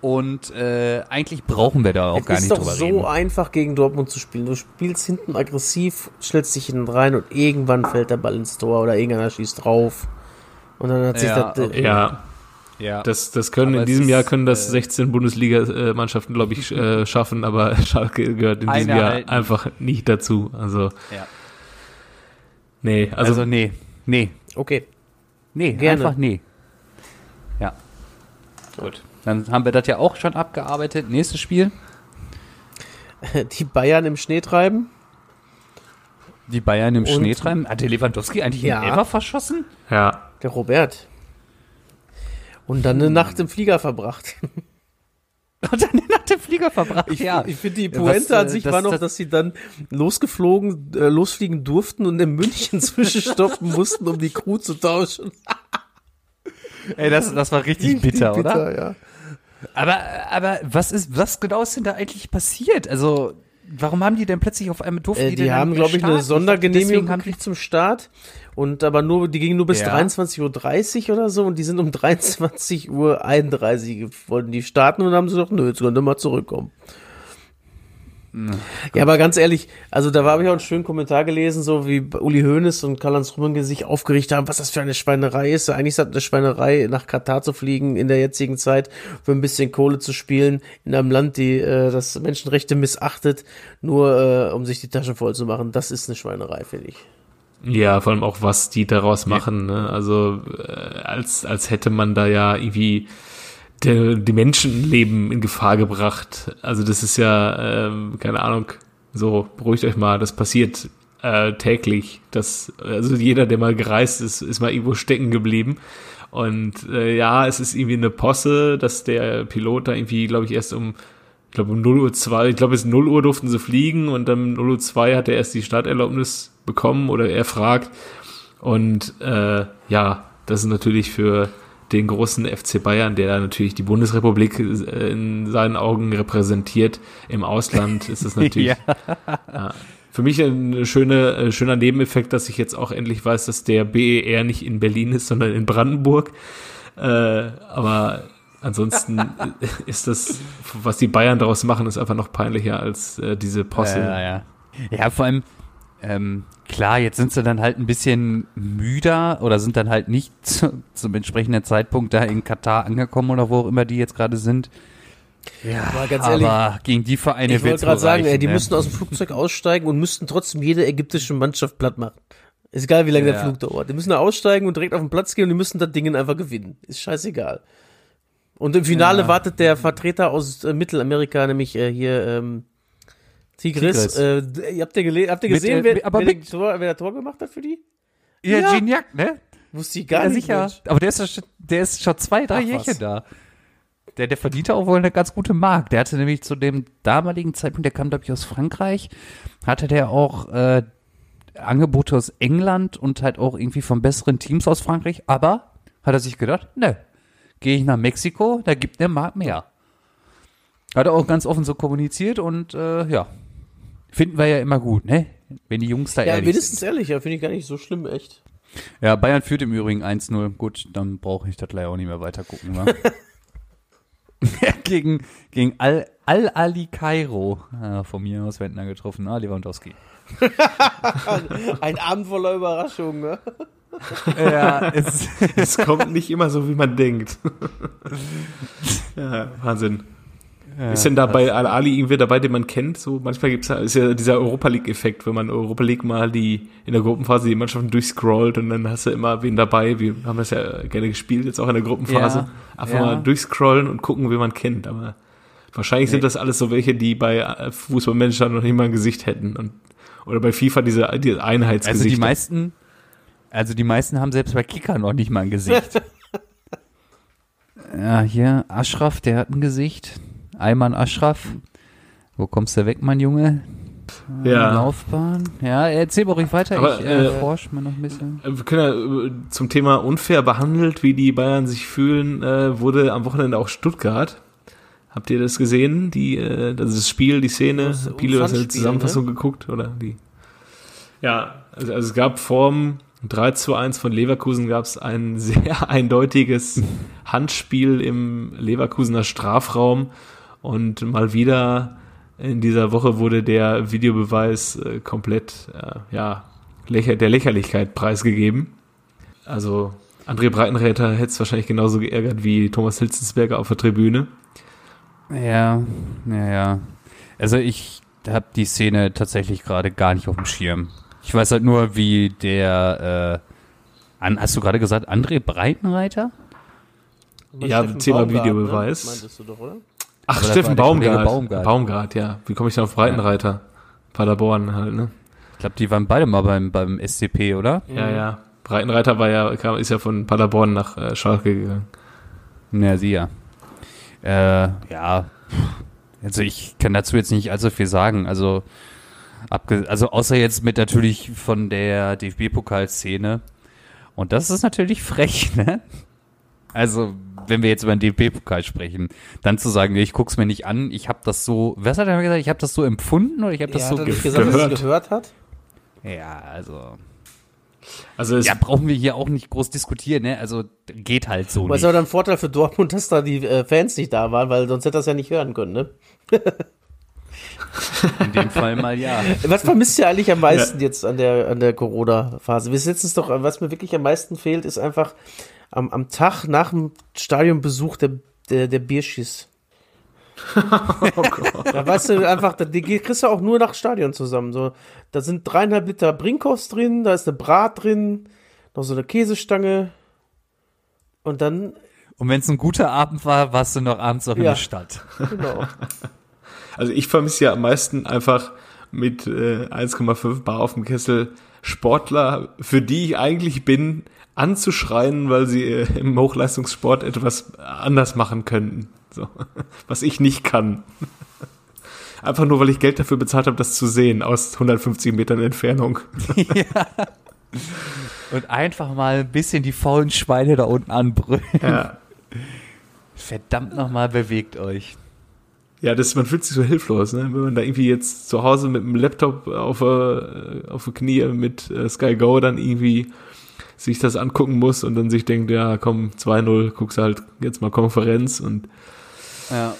Und äh, eigentlich brauchen wir da auch es gar ist nicht doch drüber so reden. einfach gegen Dortmund zu spielen. Du spielst hinten aggressiv, stellst dich hinten rein und irgendwann fällt der Ball ins Tor oder irgendeiner schießt drauf. Und dann hat sich Ja, das. okay. Ja, Ja. das, das können Aber in es diesem ist, Jahr können das äh, 16 Bundesliga-Mannschaften, glaube ich, äh, schaffen, aber Schalke gehört in diesem Jahr halten. einfach nicht dazu. Also, Ja. nee, also, Also, nee, nee, Okay. nee, Gerne. einfach nee. Ja. Gut. Dann haben wir das ja auch schon abgearbeitet. Nächstes Spiel. Die Bayern im Schnee treiben. Die Bayern im Und- Schnee treiben. Hat der Lewandowski eigentlich Ja. einen Elfer verschossen? ja, Der Robert. Und dann eine Nacht im Flieger verbracht. Und dann nach dem Flieger verbracht. Ich, ja. ich finde, die Was, Pointe äh, an sich das- war noch, das- dass sie dann losgeflogen, äh, losfliegen durften und in München zwischenstoppen mussten, um die Crew zu tauschen. Ey, das, das war richtig bitter, oder? ja. Aber, aber was ist, was genau ist denn da eigentlich passiert? Also, warum haben die denn plötzlich auf einmal durften Äh, die, die haben, glaube ich, eine? Sondergenehmigung gekriegt zum Start. Und aber nur, die ging nur bis Ja. 23.30 Uhr oder so und die sind um 23.31 Uhr wollten die starten und dann haben sie gesagt, nö, jetzt können wir mal zurückkommen. Ja, aber ganz ehrlich, also da habe ich auch einen schönen Kommentar gelesen, so wie Uli Hoeneß und Karl-Heinz Rummenigge sich aufgeregt haben, was das für eine Schweinerei ist. Eigentlich ist das eine Schweinerei, nach Katar zu fliegen in der jetzigen Zeit, für ein bisschen Kohle zu spielen, in einem Land, die äh, das Menschenrechte missachtet, nur äh, um sich die Taschen voll zu machen. Das ist eine Schweinerei, finde ich. Ja, vor allem auch, was die daraus machen. Ne? Also äh, als, als hätte man da ja irgendwie der, die Menschenleben in Gefahr gebracht. Also das ist ja, ähm, keine Ahnung, so, beruhigt euch mal, das passiert äh, täglich. Das, also jeder, der mal gereist ist, ist mal irgendwo stecken geblieben. Und äh, ja, es ist irgendwie eine Posse, dass der Pilot da irgendwie, glaube ich, erst um, ich glaube um 0 Uhr 2, ich glaube bis 0 Uhr durften sie fliegen und dann 0 Uhr 2 hat er erst die Starterlaubnis bekommen oder er fragt. Und äh, ja, das ist natürlich für den großen FC Bayern, der natürlich die Bundesrepublik äh, in seinen Augen repräsentiert. Im Ausland ist es natürlich Ja. ja. für mich ein schöne, äh, schöner Nebeneffekt, dass ich jetzt auch endlich weiß, dass der BER nicht in Berlin ist, sondern in Brandenburg. Äh, aber ansonsten ist das, was die Bayern daraus machen, ist einfach noch peinlicher als äh, diese Posse. Ja, ja. ja, vor allem, ähm, klar, jetzt sind sie dann halt ein bisschen müder oder sind dann halt nicht zu, zum entsprechenden Zeitpunkt da in Katar angekommen oder wo auch immer die jetzt gerade sind. Ja, Aber ganz aber ehrlich, gegen die Vereine Ich wollte gerade sagen, ey, die ne? müssten aus dem Flugzeug aussteigen und müssten trotzdem jede ägyptische Mannschaft platt machen. Ist egal, wie lange der Ja. Flug dauert. Die müssen da aussteigen und direkt auf den Platz gehen und die müssen das Ding einfach gewinnen. Ist scheißegal. Und im Finale Ja. wartet der Vertreter aus äh, Mittelamerika, nämlich äh, hier ähm, Tigris. Tigris. Äh, habt, ihr habt ihr Mit, gesehen, äh, wer, mit- aber wer, mit- Tor, wer der Tor gemacht hat für die? Ja, Ja. Gignac, ne? Wusste ich gar ja, nicht. sicher. Mensch. Aber der ist, der ist schon zwei, drei Ach, Jährchen was. da. Der, der verdient auch wohl eine ganz gute Mark. Der hatte nämlich zu dem damaligen Zeitpunkt, der kam, glaube ich, aus Frankreich, hatte der auch äh, Angebote aus England und halt auch irgendwie von besseren Teams aus Frankreich. Aber hat er sich gedacht, ne, gehe ich nach Mexiko, da gibt der Mark mehr. Hat er auch ganz offen so kommuniziert und äh, ja, finden wir ja immer gut, ne? Wenn die Jungs da Ja, ehrlich wenigstens sind. ehrlich, ja, finde ich gar nicht so schlimm, echt. Ja, Bayern führt im Übrigen 1-0. Gut, dann brauche ich das leider auch nicht mehr weiter gucken, wa? gegen gegen Al- Al-Ali Kairo. Ja, von mir aus Wendner getroffen. Ah, Lewandowski. Ein Abend voller Überraschungen, ne? Ja, es, Es kommt nicht immer so, wie man denkt. ja, Wahnsinn. Ist denn da bei Al-Ali irgendwer dabei, den man kennt? So, manchmal gibt's ja, ist ja dieser Europa League-Effekt, wenn man Europa League mal die in der Gruppenphase die Mannschaften durchscrollt und dann hast du immer wen dabei. Wir haben das ja gerne gespielt, jetzt auch in der Gruppenphase. Ja, Einfach ja. mal durchscrollen und gucken, wen man kennt. Aber wahrscheinlich sind das alles so welche, die bei äh, Fußballmanager noch nicht mal ein Gesicht hätten. Und, oder bei FIFA diese, diese also Einheitsgesichter. die meisten, also die meisten haben selbst bei Kicker noch nicht mal ein Gesicht. ja, hier, Ashraf, der hat ein Gesicht. Ayman Ashraf. Wo kommst du weg, mein Junge? Ja. Laufbahn. Ja, erzähl mal ruhig weiter. Aber, ich äh, äh, forsch mal noch ein bisschen. Wir können ja äh, zum Thema unfair behandelt, wie die Bayern sich fühlen, äh, wurde am Wochenende auch Stuttgart. Habt ihr das gesehen? Die, äh, das ist das Spiel, die Szene. Das Habt ihr das in der Umfangspiel, Zusammenfassung geguckt? Oder die? Ja, also, also es gab vorm 3 zu 1 von Leverkusen gab es ein sehr eindeutiges Handspiel im Leverkusener Strafraum und mal wieder in dieser Woche wurde der Videobeweis äh, komplett äh, ja, lächer der Lächerlichkeit preisgegeben. Also André Breitenreiter hätte es wahrscheinlich genauso geärgert wie Thomas Hitzensberger auf der Tribüne. Ja, ja, ja. Also ich habe die Szene tatsächlich gerade gar nicht auf dem Schirm. Ich weiß halt nur, wie der, äh, an, hast du gerade gesagt, André Breitenreiter? Ja, Thema Videobeweis. Ne? Meintest du doch, oder? Ach, Steffen Baumgart. Baumgart. Baumgart. ja. Wie komme ich denn auf Breitenreiter? Paderborn halt, ne? Ich glaube, die waren beide mal beim, beim SCP, oder? Ja, ja. Breitenreiter war ja, kam, ist ja von Paderborn nach äh, Schalke gegangen. Ja, sie ja. Äh, ja. Also ich kann dazu jetzt nicht allzu viel sagen. Also, abge also außer jetzt mit natürlich von der DFB-Pokalszene. Und das ist natürlich frech, ne? Also, wenn wir jetzt über den DFB-Pokal sprechen, dann zu sagen, ich guck's mir nicht an, ich habe das so, was hat er gesagt, ich habe das so empfunden oder ich habe das Ja, so hat er nicht ge gesagt, dass er gehört. es gehört hat? Ja, also. Also es, Ja, brauchen wir hier auch nicht groß diskutieren, ne? Also geht halt so Aber ist nicht. aber dann ein Vorteil für Dortmund, dass da die äh, Fans nicht da waren, weil sonst hätte er es ja nicht hören können, ne? In dem Fall mal ja. Was vermisst ihr eigentlich am meisten jetzt an der, an der Corona-Phase? Wir sitzen es doch, was mir wirklich am meisten fehlt, ist einfach am, am Tag nach dem Stadionbesuch der, der, der Bierschiss. Da weißt du einfach, da- die kriegst du auch nur nach Stadion zusammen. So, da sind dreieinhalb Liter Brinkhoffs drin, da ist eine Brat drin, noch so eine Käsestange. Und dann, Und wenn es ein guter Abend war, warst du noch abends auch in Ja. der Stadt. genau. Also ich vermisse ja am meisten einfach mit äh, 1,5 Bar auf dem Kessel Sportler, für die ich eigentlich bin, anzuschreien, weil sie äh, im Hochleistungssport etwas anders machen könnten. So. Was ich nicht kann. Einfach nur, weil ich Geld dafür bezahlt habe, das zu sehen, aus 150 Metern Entfernung. Und einfach mal ein bisschen die faulen Schweine da unten anbrüllen. Ja. Verdammt nochmal, bewegt euch. Ja, das, man fühlt sich so hilflos, ne? wenn man da irgendwie jetzt zu Hause mit dem Laptop auf, äh, auf die Knie mit äh, Sky Go dann irgendwie sich das angucken muss und dann sich denkt, ja, komm, 2-0, guckst halt jetzt mal Konferenz und Ja.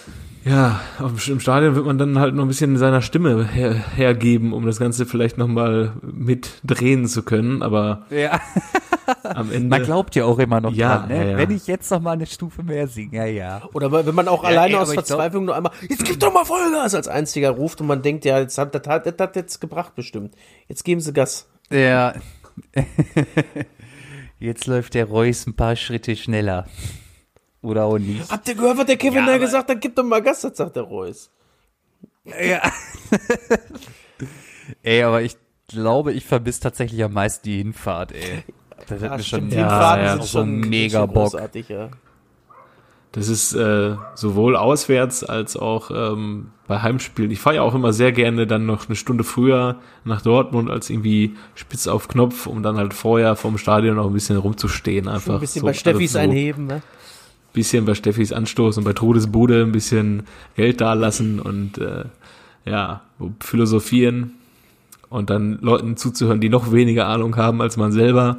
ja, auf, im Stadion wird man dann halt noch ein bisschen seiner Stimme her, hergeben, um das Ganze vielleicht nochmal mitdrehen zu können, aber ja. am Ende. Man glaubt ja auch immer noch Ja, dran, ne? ja, ja. Wenn ich jetzt noch mal eine Stufe mehr singe, ja, ja. Oder wenn man auch Ja, alleine ey, aus Verzweiflung nur einmal, jetzt gib doch mal Vollgas als einziger ruft und man denkt, ja, jetzt hat, das, hat, das hat jetzt gebracht bestimmt. Jetzt geben sie Gas. Ja. Jetzt läuft der Reus ein paar Schritte schneller. Oder auch nicht. Habt ihr gehört, was der Kevin Ja, da gesagt hat? Gib doch mal Gas, das sagt der Reus. Ja. ey, aber ich glaube, ich vermisse tatsächlich am meisten die Hinfahrt, ey. Das hat mir schon Die Ja, Fahrten ja. sind so schon mega Bock. großartig, ja. Das ist äh, sowohl auswärts als auch ähm, bei Heimspielen. Ich fahre ja auch immer sehr gerne dann noch eine Stunde früher nach Dortmund als irgendwie spitz auf Knopf, um dann halt vorher vom Stadion noch ein bisschen rumzustehen. Einfach Ein bisschen so, bei Steffis also so einheben, ne? bisschen bei Steffis Anstoß und bei Trudes Bude ein bisschen Geld dalassen und äh, ja, philosophieren und dann Leuten zuzuhören, die noch weniger Ahnung haben als man selber.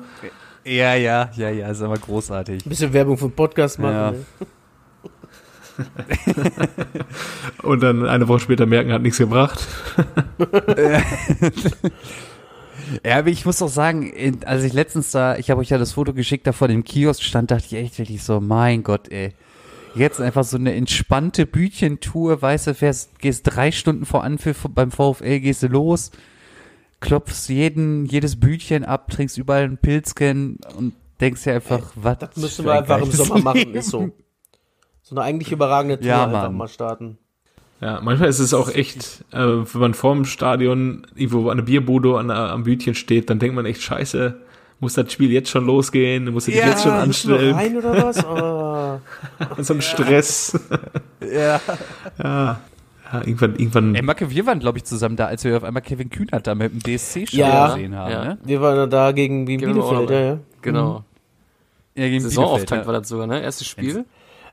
Ja, ja, ja, ja, ist aber großartig. Ein bisschen Werbung für den Podcast machen. Ja. Ne? Und dann eine Woche später merken, hat nichts gebracht. Ja, aber ich muss auch sagen, als ich letztens da, ich habe euch ja das Foto geschickt, da vor dem Kiosk stand, dachte ich echt wirklich so, mein Gott, ey. Jetzt einfach so eine entspannte Bütchentour, weißt du, fährst, gehst drei Stunden vor Anpfiff beim VfL, gehst du los, klopfst jeden, jedes Bütchen ab, trinkst überall einen Pilzken und denkst dir einfach, was Das müssen wir ein einfach im Sommer machen, Leben. ist so. So eine eigentlich überragende Tour Ja, einfach mal starten. Ja, manchmal ist es auch echt, äh, wenn man vorm Stadion irgendwo an der Bierbude an, am Bütchen steht, dann denkt man echt, scheiße, muss das Spiel jetzt schon losgehen, muss ich Ja, jetzt schon anstellen, rein oder was? Oh. so ein Stress. Ja. ja, irgendwann, irgendwann, Ey, Macke, wir waren, glaube ich, zusammen da, als wir auf einmal Kevin Kühnert da mit dem DSC-Show Ja. gesehen haben, Ja. ne? Wir waren da gegen, gegen Bielefeld, ja, ja. Genau. Ja, gegen Saisonauftakt Bielefeld, war das sogar, ne? Erstes Spiel.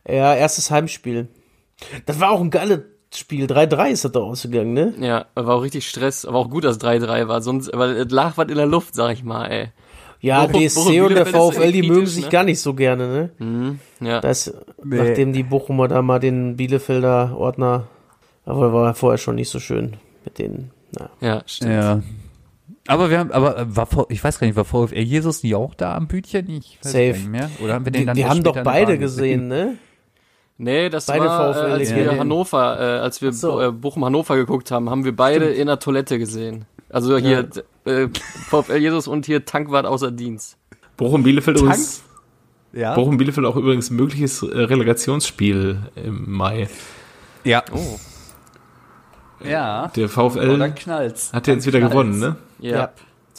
Ja, erstes Heimspiel. Das war auch ein geiles Spiel. 3-3 ist das da ausgegangen, ne? Ja, war auch richtig Stress, aber auch gut, dass 3-3 war, sonst, weil es lag was in der Luft, sag ich mal, ey. Ja, Bochum- DSC Bochum und der VfL, die mögen sich ne? gar nicht so gerne, ne? Mhm. Ja. Das, Nee. nachdem die Bochumer da mal den Bielefelder Ordner, aber war vorher schon nicht so schön mit denen. Na. Ja, stimmt. Ja. Aber wir haben, aber äh, war ich weiß gar nicht, war VfL Jesus nie auch da am Bütchen? Ich weiß Safe. gar nicht mehr. Oder haben wir den Die, dann die haben doch beide Bahn gesehen, ne? Nee, das Beide war, äh, VfL als wir. Hannover, äh, als wir so. Äh, Bochum Hannover geguckt haben, haben wir beide in der Toilette gesehen. Also hier äh, VfL Jesus und hier Tankwart außer Dienst. Bochum Bielefeld übrigens, Ja. Bochum Bielefeld auch übrigens mögliches äh, Relegationsspiel im Mai. Ja. Oh. Ja. Der Oh, VfL dann knallt's. hat ja jetzt wieder Dann gewonnen, knallt's. ne? Ja.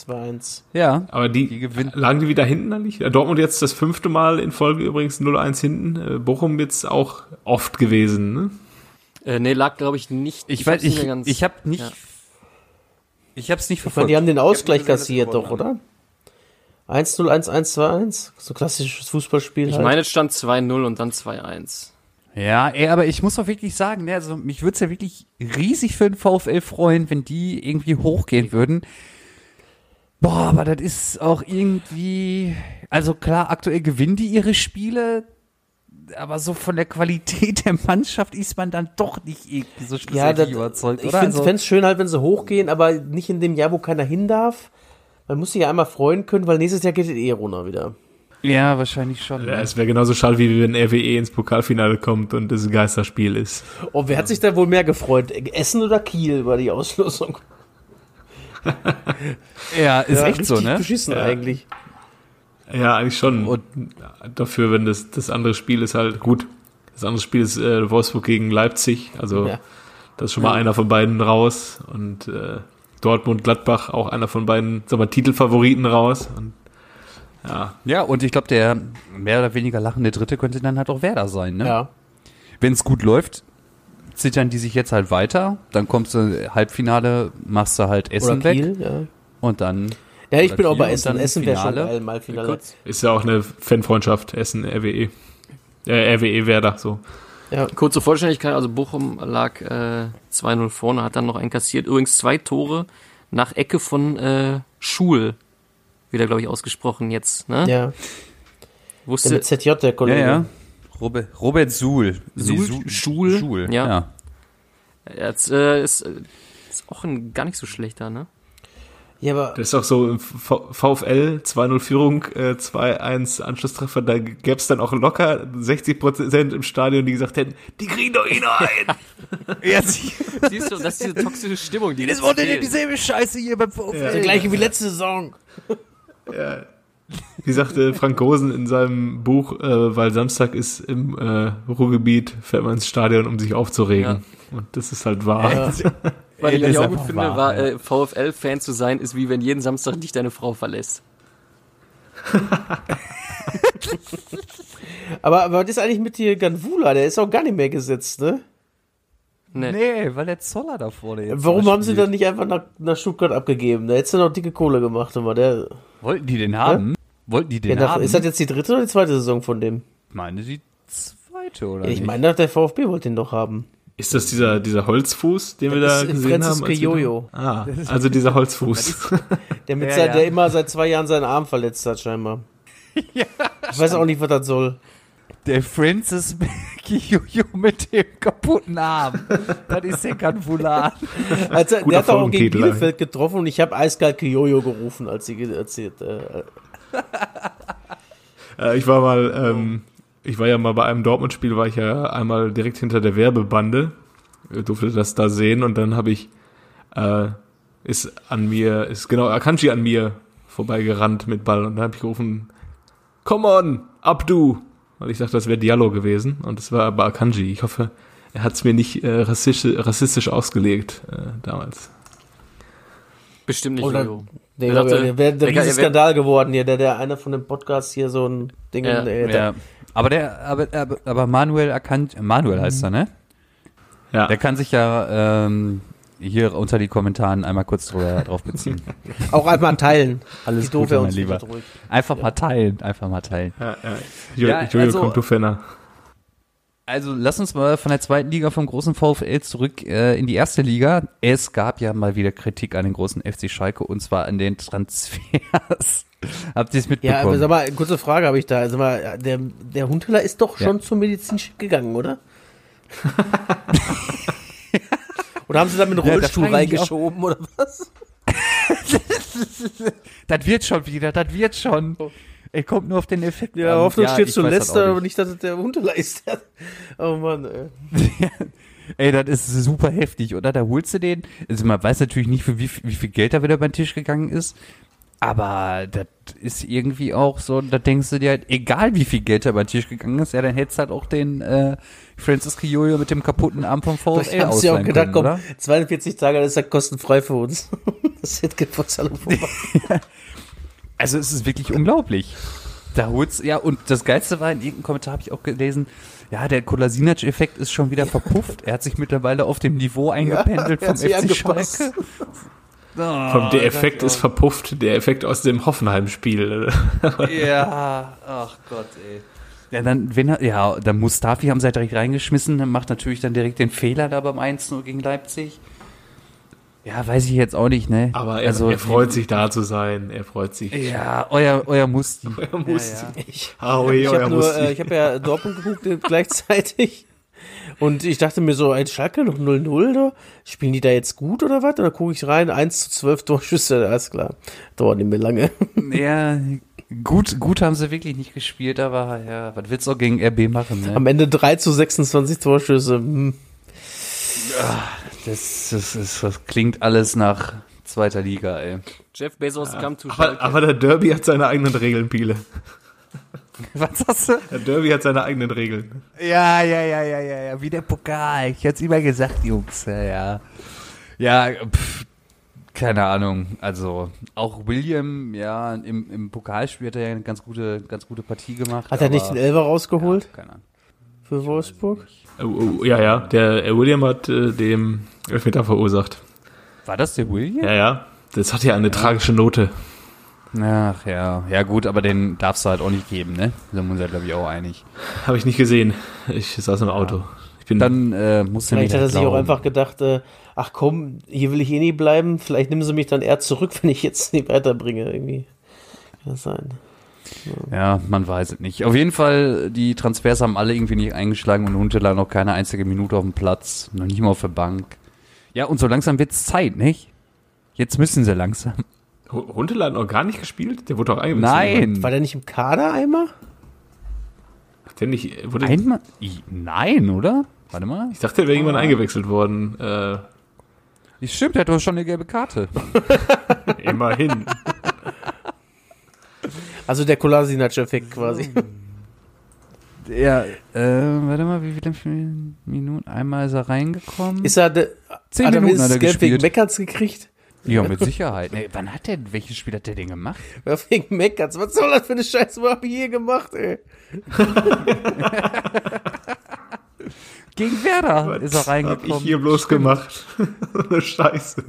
2-1. Ja. Aber die, Die gewinnt- lagen die wieder hinten eigentlich? Ja, Dortmund jetzt das fünfte Mal in Folge übrigens 0-1 hinten. Äh, Bochum jetzt auch oft gewesen, ne? Äh, nee, lag glaube ich nicht. Ich weiß, hab's nicht ich, mehr ganz- ich habe nicht, Ja. ich habe es nicht Ich meine, verfolgt. die haben den Ausgleich Ich hab gesehen, kassiert doch, oder? 1-0, 1-1, 2-1. So klassisches Fußballspiel Ich halt. meine, es stand 2-0 und dann 2-1. Ja, ey, aber ich muss auch wirklich sagen, ne, also mich würde es ja wirklich riesig für den VfL freuen, wenn die irgendwie hochgehen würden. Boah, aber das ist auch irgendwie, also klar, aktuell gewinnen die ihre Spiele. aber so von der Qualität der Mannschaft ist man dann doch nicht irgendwie so Ja, schlussendlich das, überzeugt, ich oder? finde es Also- schön halt, wenn sie hochgehen, aber nicht in dem Jahr, wo keiner hin darf. Man muss sich ja einmal freuen können, weil nächstes Jahr geht es eh runter wieder. ja, wahrscheinlich schon. Ja, ne? es wäre genauso schade, wie wenn RWE ins Pokalfinale kommt und es ein Geisterspiel ist. Oh, wer hat sich da wohl mehr gefreut? Essen oder Kiel war die Auslosung? Ja, ist Ja, echt so, ne? Beschissen eigentlich. Ja, eigentlich schon. Und- dafür, wenn das, das andere Spiel ist halt gut. Das andere Spiel ist äh, Wolfsburg gegen Leipzig. Also Ja. da ist schon mal einer von beiden raus. Und äh, Dortmund, Gladbach, auch einer von beiden, sag mal, Titelfavoriten raus. Und, ja, Ja, und ich glaube, der mehr oder weniger lachende Dritte könnte dann halt auch Werder sein, ne? Ja. Wenn es gut läuft, zittern die sich jetzt halt weiter, dann kommst du Halbfinale, machst du halt Oder Essen weg Kiel, ja. und dann Ja, ich Oder bin auch Kiel bei und Essen. dann Essen wäre schon geil, mal Finale. Kurz, ist ja auch eine Fanfreundschaft, Essen, RWE. Äh, RWE Werder, so. Ja. kurze Vollständigkeit, also Bochum lag äh, 2-0 vorne, hat dann noch einen kassiert. Übrigens zwei Tore nach Ecke von äh, Schul. Wieder, glaube ich, ausgesprochen jetzt. Ne? ja. Der Wusste, mit ZJ, der ja, Kollege. ja. Robert, Robert Suhl. Suhl? Schul? Schul. Ja. Ja. Jetzt, äh, ist, äh, ist auch ein gar nicht so schlechter, ne? Ja, aber Das ist auch so im V- VfL 2-0 Führung, äh, 2-1 Anschlusstreffer, da gäbe es dann auch locker 60% im Stadion, die gesagt hätten, die kriegen doch eh noch ein. Ja, sie- Siehst du, das ist diese toxische Stimmung, die das jetzt wurde denn fehlt. dieselbe Scheiße hier beim VfL. der gleiche wie letzte Saison. Wie sagte Frank Gosen in seinem Buch, äh, weil Samstag ist im äh, Ruhrgebiet, fährt man ins Stadion, um sich aufzuregen. Und das ist halt wahr. Ich das eigentlich ist auch gut finde, wahr, war ja. äh, VfL-Fan zu sein, ist wie wenn jeden Samstag dich deine Frau verlässt. Aber, aber was ist eigentlich mit hier Ganvula? Der ist auch gar nicht mehr gesetzt, ne? Ne. Nee, weil der Zoller da vorne jetzt Warum haben sie dann nicht einfach nach, nach Stuttgart abgegeben? Da hättest du noch dicke Kohle gemacht, immer. Der, Wollten die den haben? Wollten die ja, den nach, haben? ist das jetzt die dritte oder die zweite Saison von dem? meine die zweite, oder Ja, ich nicht? meine, der VfB wollte ihn doch haben. Ist das dieser, dieser Holzfuß, den wir Das da ist gesehen Francis haben? wir- Jojo. Ah, also dieser Holzfuß. Der, mit Ja, sein, ja. der immer seit zwei Jahren seinen Arm verletzt hat, scheinbar. Ich weiß auch nicht, was das soll. Der Francis Kiyoyo mit dem kaputten Arm. das ist der Kanfulan. Also, der hat doch auch gegen Bielefeld getroffen und ich habe eiskalt Kiyoyo gerufen, als sie erzählt. Äh, Äh, ich war mal, ähm, ich war ja mal bei einem Dortmund-Spiel, war ich ja einmal direkt hinter der Werbebande, äh, durfte das da sehen und dann habe ich, äh, ist an mir, ist genau Akanji an mir vorbeigerannt mit Ball und dann habe ich gerufen, come on, Abdu, weil ich dachte, das wäre Diallo gewesen und es war aber Akanji. Ich hoffe, er hat es mir nicht äh, rassistisch, rassistisch ausgelegt äh, damals. Bestimmt nicht, Oder-. Der Er wäre dachte- der, wär der er- er- riesen Skandal geworden hier, der, der einer von dem Podcast hier so ein Ding. Ja. äh, Ja. Aber der, aber, aber, aber Manuel erkannt, Manuel heißt er, ne? Ja, Der kann sich ja ähm, hier unter die Kommentaren einmal kurz drüber, drauf beziehen. Auch einmal teilen. Alles Wie doof Gute, mein uns Lieber. Einfach mal teilen, einfach mal teilen. ja, ja. Jo, Ja, also- kommt du Fenner. Also lass uns mal von der zweiten Liga vom großen VfL zurück äh, in die erste Liga. Es gab ja mal wieder Kritik an den großen FC Schalke und zwar an den Transfers. Habt ihr es mitbekommen? Ja, aber sag mal, kurze Frage habe ich da. Sag mal, der, der Hunteler ist doch Ja. schon zum Medizinchip gegangen, oder? oder haben sie da mit einem Ja, da Rollstuhl mich reingeschoben, oder was? das wird schon wieder, das wird schon. Er kommt nur auf den Effekt. Ja, an. Hoffnung steht ich zu weiß das letzter, auch aber nicht, dass es der Hunteler ist. oh Mann, ey. Ey, das ist super heftig, oder? Da holst du den. Also man weiß natürlich nicht, für wie, viel- wie viel Geld da wieder beim Tisch gegangen ist. Aber das ist irgendwie auch so, da denkst du dir halt, egal wie viel Geld da beim Tisch gegangen ist, ja, dann hättest du halt auch den äh, Francis Kiyoyo mit dem kaputten Arm vom VfL Ich hab sie auch gedacht, können, komm, oder? 42 Tage, das ist ja kostenfrei für uns. das wird Geburtstag vorbei. Also es ist wirklich unglaublich. Da holst ja und das Geilste war, in irgendeinem Kommentar habe ich auch gelesen, ja, der Kolasinac-Effekt ist schon wieder verpufft. Er hat sich mittlerweile auf dem Niveau eingependelt er vom FC. Schalke. Vom, der Effekt ist verpufft, der Effekt aus dem Hoffenheim-Spiel. Ja, ach Gott, ey. Ja, dann, wenn er, ja, dann Mustafi haben sie halt direkt reingeschmissen, dann macht natürlich dann direkt den Fehler da beim 1-0 gegen Leipzig. Ja, weiß ich jetzt auch nicht, ne? Aber er, also, er freut sich da zu sein. Er freut sich. Ja, euer, euer Musti. Er muss. Ich, Aue, ich euer habe nur, Musti. äh, ich habe ja Dortmund geguckt äh, gleichzeitig. Und ich dachte mir so, ein Schalke noch 0-0 da? Spielen die da jetzt gut oder was? Und dann gucke ich rein, 1 zu 12 Torschüsse, alles klar. Dauert nicht mehr lange. Ja, gut, gut haben sie wirklich nicht gespielt, aber ja, was willst du auch gegen RB machen, ne? Am Ende 3 zu 26 Torschüsse. Hm. Das, das, ist, das klingt alles nach zweiter Liga, ey. Jeff Bezos kam zu Aber, aber der Derby hat seine eigenen Regeln, Piele. Was hast du? Der Derby hat seine eigenen Regeln. Ja, ja, ja, ja, ja, ja, wie der Pokal. Ich hab's immer gesagt, Jungs, ja, ja. Ja, pff, keine Ahnung. Also, auch William, ja, im, im Pokalspiel hat er ja eine ganz gute, ganz gute Partie gemacht. Hat er nicht den aber- Elfer rausgeholt Ja, keine Ahnung. Für Wolfsburg? Oh, oh, ja, ja. Der äh, William hat äh, dem Elfmeter verursacht. War das der William? Ja, ja. Das hat ja eine tragische Note. Ach ja, ja gut, aber den darfst du halt auch nicht geben, ne? Da sind wir uns ja, glaube ich, auch einig. Habe ich nicht gesehen. Ich saß im Auto. Ich bin Dann äh, musst du Vielleicht hat er das sich auch einfach gedacht, äh, ach komm, hier will ich eh nie bleiben. Vielleicht nehmen sie mich dann eher zurück, wenn ich jetzt nicht weiterbringe. Irgendwie. Kann das sein. Ja, man weiß es nicht. Auf jeden Fall, die Transfers haben alle irgendwie nicht eingeschlagen und Huntelaar noch keine einzige Minute auf dem Platz, noch nicht mal auf der Bank. Ja, und so langsam wird's Zeit, nicht? Jetzt müssen sie langsam. Huntelaar hat noch gar nicht gespielt? Der wurde doch eingewechselt. Nein! War der nicht im Kader einmal? Hat Der nicht, wurde, Einmal? I- Nein, oder? Warte mal. ich dachte, der wäre irgendwann eingewechselt worden. Äh, Stimmt, der hat doch schon eine gelbe Karte. immerhin. Also der Kolasinac-Effekt quasi. Ja, äh, warte mal, wie viele Minuten? Einmal ist er reingekommen. Ist er, de, Zehn hat er Minuten wenigstens hat er Geld wegen gespielt. Meckerns gekriegt? ja, mit Sicherheit. Nee, wann hat der, welches Spiel hat der denn gemacht? Wegen Meckerns. Was soll das für eine Scheiße? Was hab ich hier gemacht, ey? Gegen Werder ist er Hab reingekommen. ich hier bloß gemacht. so eine Scheiße.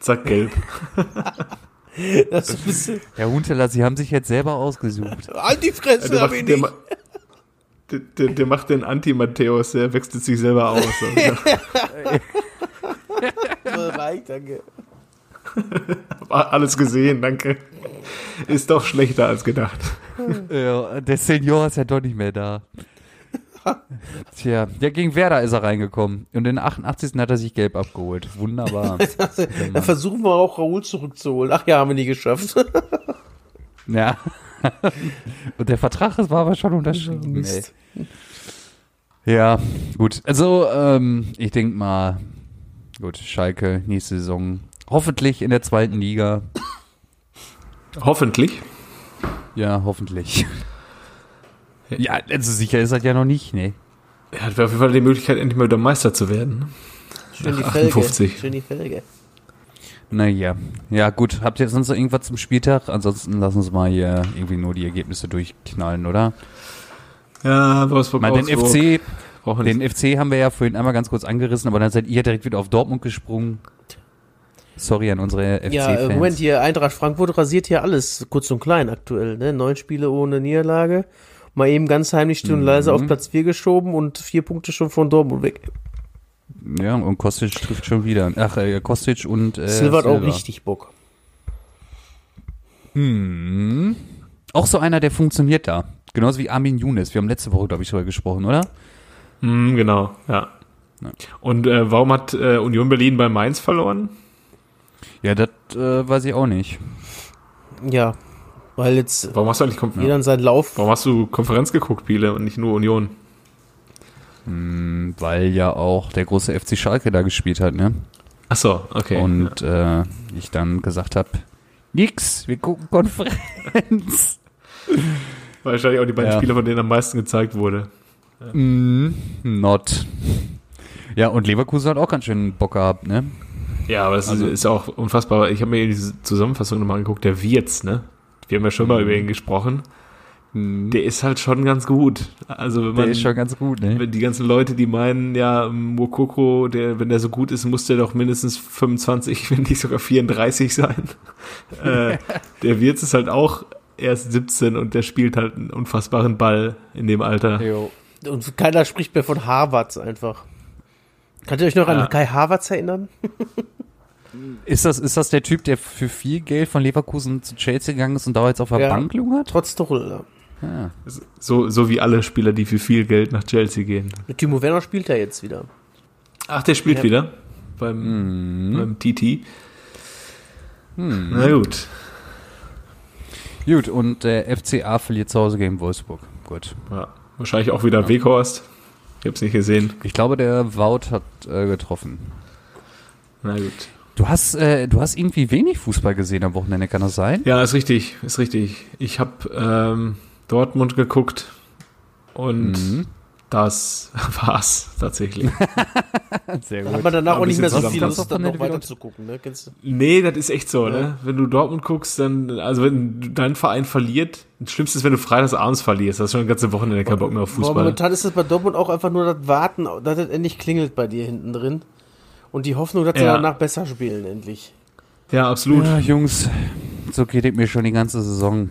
Zack, gelb. Das ist ein bisschen. Herr Hunteler, Sie haben sich jetzt selber ausgesucht. Halt die Fresse, Der hab macht, ich nicht. der, der, der macht den Anti-Matthäus, der wechselt sich selber aus. Also, Reicht, danke. hab alles gesehen, danke. Ist doch schlechter als gedacht. Ja, der Senior ist ja doch nicht mehr da. Tja, ja, gegen Werder ist er reingekommen. Und in der 88. hat er sich gelb abgeholt. Wunderbar. Dann versuchen wir auch Raoul zurückzuholen. Ach ja, haben wir nie geschafft. ja. Und der Vertrag das war aber schon unterschrieben. Ja, gut. Also, ähm, ich denke mal, gut, Schalke nächste Saison hoffentlich in der zweiten Liga. Hoffentlich. Ja, hoffentlich. Ja, also sicher ist das ja noch nicht, ne? Er hat auf jeden Fall die Möglichkeit, endlich mal wieder Meister zu werden. Schön die Ach, Felge. 58. Schön die Felge. Naja. Ja, gut. Habt ihr sonst noch irgendwas zum Spieltag? Ansonsten lassen uns mal hier irgendwie nur die Ergebnisse durchknallen, oder? Ja, Wolfsburg, Mal den. FC, Brauchen den nicht. FC haben wir ja vorhin einmal ganz kurz angerissen, aber dann seid ihr direkt wieder auf Dortmund gesprungen. Sorry an unsere FC-Fans. Ja, äh, Moment, hier Eintracht Frankfurt rasiert hier alles kurz und klein aktuell. Ne? Neun Spiele ohne Niederlage. Mal eben ganz heimlich still und leise auf Platz 4 geschoben und vier Punkte schon von Dortmund weg. Ja, und Kostic trifft schon wieder. Ach, äh, Kostic und äh, Silva hat auch richtig Bock. Hm. Auch so einer, der funktioniert da. Genauso wie Armin Younes. Wir haben letzte Woche, glaube ich, darüber gesprochen, oder? Hm, genau, ja. Ja. Und äh, warum hat äh, Union Berlin bei Mainz verloren? Ja, das äh, weiß ich auch nicht. Ja, weil jetzt Warum hast du eigentlich Kom jeder in seinen Lauf. Warum hast du Konferenz geguckt, Biele, und nicht nur Union? Hm, Weil ja auch der große FC Schalke da gespielt hat, ne? Ach so, okay. Und äh, ich dann gesagt habe, nix, wir gucken Konferenz. Wahrscheinlich auch die beiden Ja. Spiele, von denen am meisten gezeigt wurde. mm, not. Ja, und Leverkusen hat auch ganz schön Bock gehabt, ne? Ja, aber das Also- ist, ist auch unfassbar. Ich habe mir diese Zusammenfassung nochmal angeguckt. Der Wirtz, ne? Wir haben ja schon Mhm. mal über ihn gesprochen. Der ist halt schon ganz gut. Also wenn Der man ist schon ganz gut, ne? wenn die ganzen Leute, die meinen, ja, Mokoko, der, wenn der so gut ist, muss der doch mindestens 25, wenn nicht sogar 34 sein. äh, der Wirtz ist halt auch erst 17 und der spielt halt einen unfassbaren Ball in dem Alter. Jo. Und keiner spricht mehr von Harvards einfach. Könnt ihr euch noch Ja. an Kai Havertz erinnern? Ist das, ist das der Typ, der für viel Geld von Leverkusen zu Chelsea gegangen ist und da jetzt auf der Ja. Bank lungert? Trotz Tuchel. Ja. Ja. So, so wie alle Spieler, die für viel Geld nach Chelsea gehen. Mit Timo Werner spielt er jetzt wieder. Ach, der spielt Ja. wieder beim, beim TT. Na gut. Gut, und der FCA verliert zu Hause gegen Wolfsburg. Gut. Ja. Wahrscheinlich auch wieder Weghorst. Ich hab's nicht gesehen. Ich glaube, der Wout hat äh, getroffen. Na gut. Du hast, äh, du hast irgendwie wenig Fußball gesehen am Wochenende, kann das sein? Ja, ist richtig, ist richtig. Ich habe ähm, Dortmund geguckt und Mhm. das war's tatsächlich. Sehr Da hat man danach auch nicht mehr so viel Lust, dann noch weiter zu gucken. Ne? Kennst du? nee, das ist echt so, ne? Wenn du Dortmund guckst, dann, also wenn dein Verein verliert, das Schlimmste ist, wenn du freitags abends verlierst. Das ist schon ein ganze Wochenende kein Bock mehr auf Aber Fußball. momentan ist es bei Dortmund auch einfach nur das Warten, dass es endlich klingelt bei dir hinten drin. Und die Hoffnung, dass sie Ja. danach besser spielen, endlich. Ja, absolut. Ja, Jungs, so geht es mir schon die ganze Saison.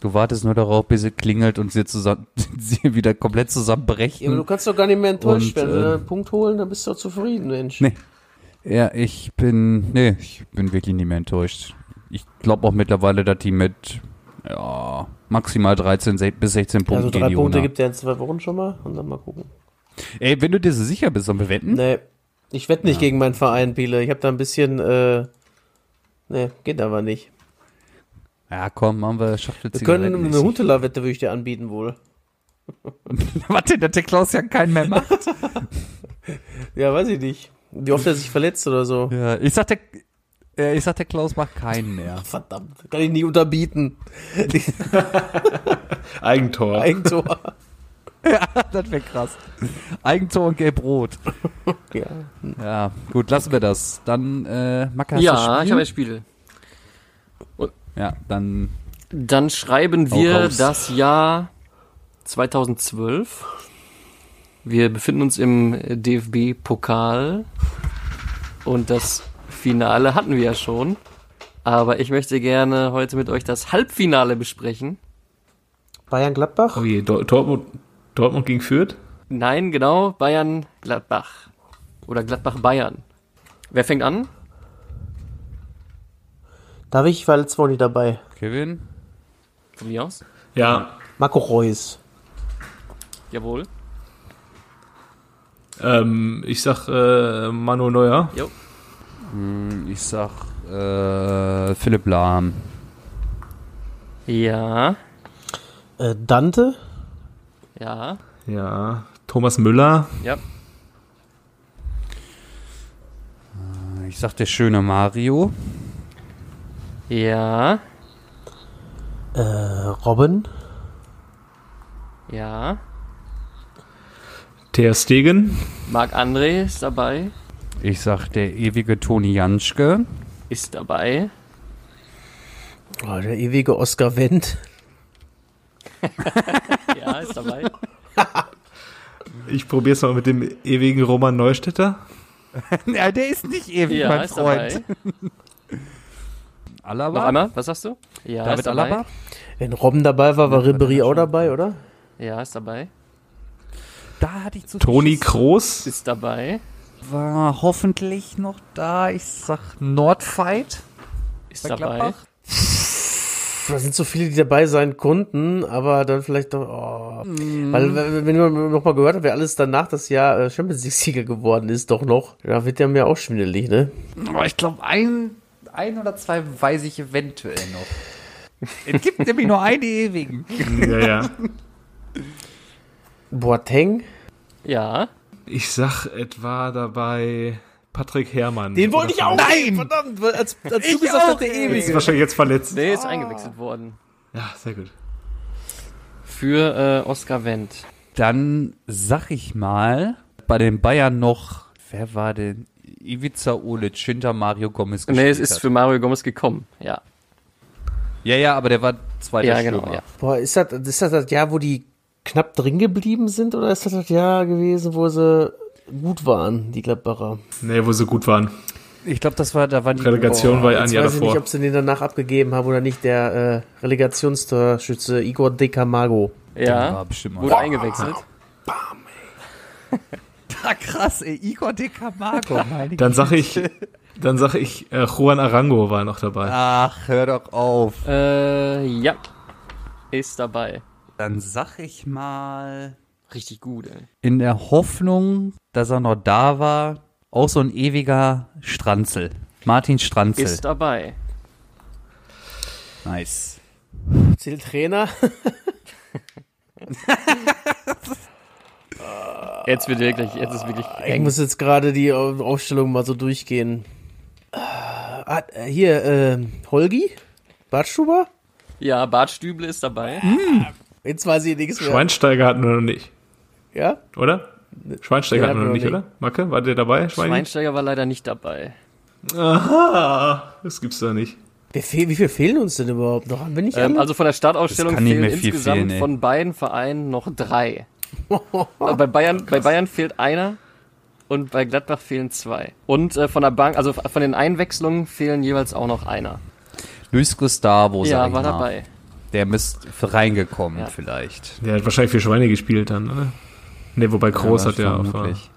Du wartest nur darauf, bis es klingelt und sie, zusammen, sie wieder komplett zusammenbrechen. Ja, aber du kannst doch gar nicht mehr enttäuscht Und, werden. Wenn äh, wir einen Punkt holen, dann bist du doch zufrieden, Mensch. Nee. Ja, ich bin, nee, ich bin wirklich nicht mehr enttäuscht. Ich glaube auch mittlerweile, dass die mit, ja, maximal 13 se- bis 16 Punkten Also gegen drei die Punkte gibt er in zwei Wochen schon mal und dann mal gucken. Ey, wenn du dir so sicher bist, wir wetten? Nee, ich wette nicht gegen meinen Verein, Biele. Ich habe da ein bisschen, äh, nee, geht aber nicht. Ja, komm, machen wir Wir Schachtelzigaretten. können eine Huntela-Wette würde ich dir anbieten wohl. Warte, dass der Klaus ja keinen mehr macht. Ja, weiß ich nicht. Wie oft er sich verletzt oder so. ja, ich sag der, äh, ich sag der Klaus macht keinen mehr. Verdammt, kann ich nie unterbieten. Eigentor. Eigentor. ja, das wäre krass. Eigentor und Gelb-Rot. ja. Ja, gut, lassen wir das. Dann, äh, Macke, hast du Ja, ich habe ein Spiel. Ja, dann, Dann schreiben wir raus. das Jahr 2012. Wir befinden uns im DFB-Pokal und das Finale hatten wir ja schon. Aber ich möchte gerne heute mit euch das Halbfinale besprechen. Bayern Gladbach? Oh je, Dor- Dortmund, Dortmund gegen Fürth? Nein, genau, Bayern-Gladbach. Oder Gladbach-Bayern. Wer fängt an? Darf ich? Ich war letztes Mal nicht dabei. Kevin? Von mir aus? Ja. Marco Reus. Jawohl. Ähm, ich sag äh, Manu Neuer. Jo. Ich sag, äh, Philipp Lahm. Ja. Äh, Dante? Ja. Ja. Thomas Müller. Ja. Ich sag der schöne Mario. Ja. Äh, Robben? Ja. Ter Stegen. Marc André ist dabei. Ich sag der ewige Toni Janschke. Ist dabei. Oh, der ewige Oscar Wendt. Ja, ist dabei. Ich probier's mal mit dem ewigen Roman Neustädter. ja, der ist nicht ewig, Ja, mein ist Freund. dabei. Alaba? Noch einmal, was sagst du? Ja, David ist dabei. Alaba? Wenn Robben dabei war, war Ribéry auch dabei, oder? Ja, ist dabei. Da hatte ich zu Toni Kroos. Ist dabei. war hoffentlich noch da. Ich sag Nordfight. Ist Bei dabei. Gladbach? Da sind so viele, die dabei sein konnten, aber dann vielleicht doch, oh. Weil, wenn man noch mal gehört hat, wer alles danach das Jahr äh, Champions League-Sieger geworden ist, doch noch, da wird der mir auch schwindelig, ne? Aber ich glaube, ein, ein oder zwei weiß ich eventuell noch. es gibt nämlich nur einen ewigen. Ja, ja. Boateng? Ja. Ich sag etwa dabei Patrick Herrmann. Den wollte ich auch Nein! nehmen, verdammt, als, als Ich du gesagt auch, hast, der ey. Ist wahrscheinlich jetzt verletzt. Nee, ist eingewechselt worden. Ja, sehr gut. Für äh, Oscar Wendt. Dann sag ich mal, bei den Bayern noch, wer war denn? Ivica Olic hinter Mario Gomez Nee, es gespielt ist hat. für Mario Gomez gekommen. Ja. Ja, ja, aber der war zweiter Ja, genau. Stürmer. Ja. Boah, ist das, ist das das Jahr, wo die knapp drin geblieben sind, oder ist das das Jahr gewesen, wo sie gut waren, die Gladbacher? Nee, wo sie gut waren. Ich glaube, das war, da waren die Relegation war ja ein Jahr weiß ich nicht, davor. ob sie den danach abgegeben haben oder nicht, der äh, Relegationstorschütze Igor De Camargo. Ja. war bestimmt mal. Wurde eingewechselt. Ah, krass, ey, Igor De Camargo, meine Dann sag ich, Dann sage ich, äh, Juan Arango war noch dabei. Ach, hör doch auf. Äh, ja. Ist dabei. Dann sag ich mal, Richtig gut, ey. in der Hoffnung, dass er noch da war, auch so ein ewiger Stranzel. Martin Stranzel. Ist dabei. nice. Zieltrainer. Jetzt wird wirklich, jetzt ist wirklich Ich eng. muss jetzt gerade die Au- Aufstellung mal so durchgehen. Ah, hier, äh, Holgi? Bartschuber? Ja, Bart Stüble ist dabei. Jetzt weiß ich nichts mehr. Schweinsteiger hatten wir noch nicht, Ja? oder? Schweinsteiger hatten wir noch nicht, oder? Macke, war der dabei? Schweini? Schweinsteiger war leider nicht dabei. Aha, das gibt's doch nicht. Wer fehl, wie viel fehlen uns denn überhaupt noch? Haben wir nicht Ähm, also von der Startausstellung fehlen viel insgesamt fehlen, von beiden Vereinen noch drei. Äh, bei, Bayern, bei Bayern fehlt einer und bei Gladbach fehlen zwei. Und äh, von der Bank, also von den Einwechslungen fehlen jeweils auch noch einer. Luis Gustavo, sag ja, ich war mal. dabei. Der müsste reingekommen Ja. vielleicht. Der hat wahrscheinlich für Schweine gespielt dann, oder? Ne, wobei Groß Ja, hat ja auch. vermutlich.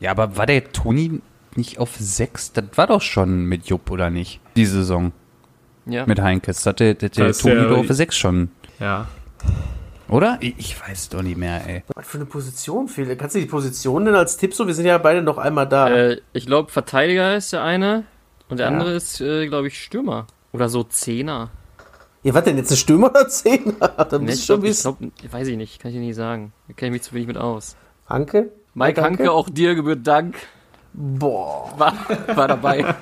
Ja, aber war der Toni nicht auf sechs? Das war doch schon mit Jupp, oder nicht? Die Saison Ja. mit Heinkes. Das hatte der, der Toni doch auf sechs schon. Ja. Oder? Ich, ich weiß doch nicht mehr, ey. Was für eine Position fehlt? Kannst du die Position denn als Tipp so? Wir sind ja beide noch einmal da. Äh, ich glaube, Verteidiger ist der eine und der Ja. andere ist, äh, glaube ich, Stürmer. Oder so Zehner. Ja, was denn jetzt, ein Stürmer oder Zehner? Da ich schon ich glaub, weiß ich nicht, kann ich dir nicht sagen. Da kenne ich mich zu wenig mit aus. Hanke? Mike Danke. Hanke, auch dir gebührt Dank, Boah. war, war dabei.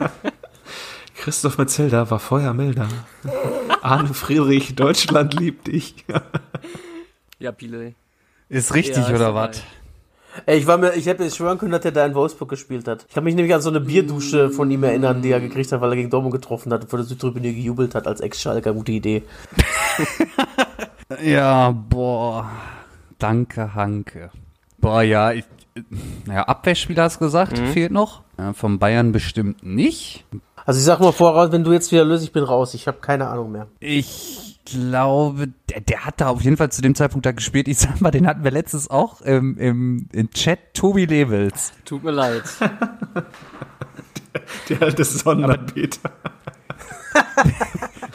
Christoph Metzelder war Feuermelder. Arne Friedrich, Deutschland liebt dich. ja, Pile. Ist richtig, Ja, ist oder was? Ey, ich war mir, ich hätte jetzt schwören können, dass er da in Wolfsburg gespielt hat. Ich kann mich nämlich an so eine Bierdusche von ihm erinnern, die er gekriegt hat, weil er gegen Dortmund getroffen hat und vor der Südtribüne gejubelt hat als Ex-Schalker. Gute Idee. Ja, boah. Danke, Hanke. Boah, ja, ich, naja, Abwehrspieler hast du gesagt, fehlt noch. Ja, von Bayern bestimmt nicht. Also ich sag mal voraus, wenn du jetzt wieder löst, ich bin raus. Ich habe keine Ahnung mehr. Ich glaube, der, der hat da auf jeden Fall zu dem Zeitpunkt da gespielt. Ich sag mal, den hatten wir letztens auch im, im, im Chat. Tobi Levels. Tut mir leid. Der alte Sonnenanbeter.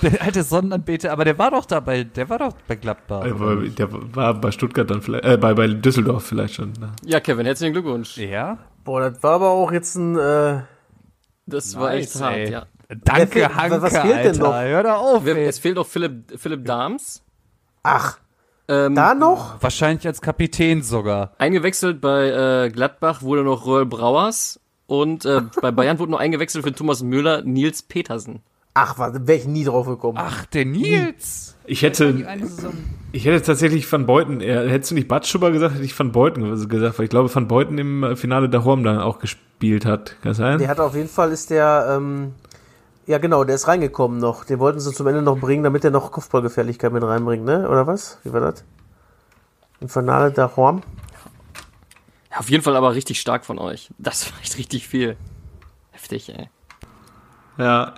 Der alte Sonnenanbeter, aber der war doch dabei, der war doch bei Gladbach. Aber Der war bei Stuttgart dann vielleicht, äh, bei, bei Düsseldorf vielleicht schon. Ne? Ja, Kevin, herzlichen Glückwunsch. Ja? Boah, das war aber auch jetzt ein, äh, Das war echt hart, ey. ja. Danke, Wer Hanke, was fehlt denn Alter. noch? Hör da auf, Wir, ey. es fehlt noch Philipp, Philipp Dahms. ach, Ähm, da noch? Wahrscheinlich als Kapitän sogar. Eingewechselt bei äh, Gladbach wurde noch Royal Brauers und äh, bei Bayern wurde noch eingewechselt für Thomas Müller Nils Petersen. Ach, wäre ich nie drauf gekommen. Ach, der Nils. Ich hätte, ich hätte tatsächlich Van Beuten, äh, hättest du nicht Battschuber gesagt, hätte ich Van Beuten gesagt, weil ich glaube, Van Beuten im äh, Finale der Horm dann auch gespielt hat. Kann sein? Der hat auf jeden Fall, ist der, ähm, ja genau, der ist reingekommen noch. Den wollten sie zum Ende noch bringen, damit er noch Kopfballgefährlichkeit mit reinbringt, ne? Oder was? Wie war das? Im Finale der Horm? Ja, auf jeden Fall aber richtig stark von euch. Das war echt richtig viel. Heftig, ey. Ja.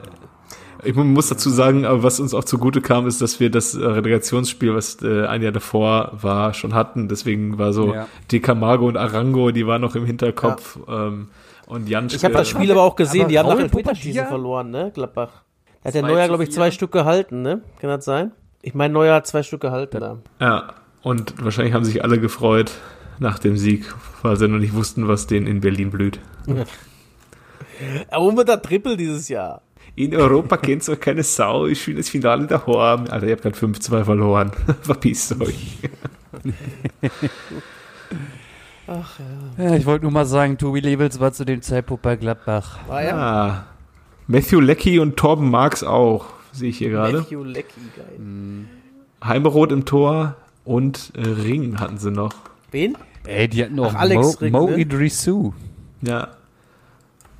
Ich mu- muss dazu sagen, aber was uns auch zugute kam, ist, dass wir das äh, Relegationsspiel, was äh, ein Jahr davor war, schon hatten. Deswegen war so Ja. De Camargo und Arango, die waren noch im Hinterkopf. Ähm, und Jan Ich habe das Spiel aber auch gesehen, aber die haben nach Elfmeterschießen verloren, ne? Gladbach. Da hat der Neuer, glaube ich, zwei Stück gehalten, ne? Kann das sein? Ich meine, Neuer hat zwei Stück gehalten da. Ja, und wahrscheinlich haben sich alle gefreut nach dem Sieg, weil sie noch nicht wussten, was denen in Berlin blüht. Aber wir da Triple dieses Jahr. In Europa kennt zwar keine Sau, ich spiele das Finale der Horm. Alter, ihr habt gerade 5-2 verloren. Verpisst euch. Ja, ich wollte nur mal sagen, Tobi Lebels war zu dem Zeitpunkt bei Gladbach. War ja? Ah, Matthew Leckie und Torben Marx auch, sehe ich hier gerade. Matthew Lecky, geil. Heimeroth im Tor und äh, Ring hatten sie noch. Wen? Ey, die hatten noch Ach, Alex Mo, Ring, Mo ne? Idrisu. Ja.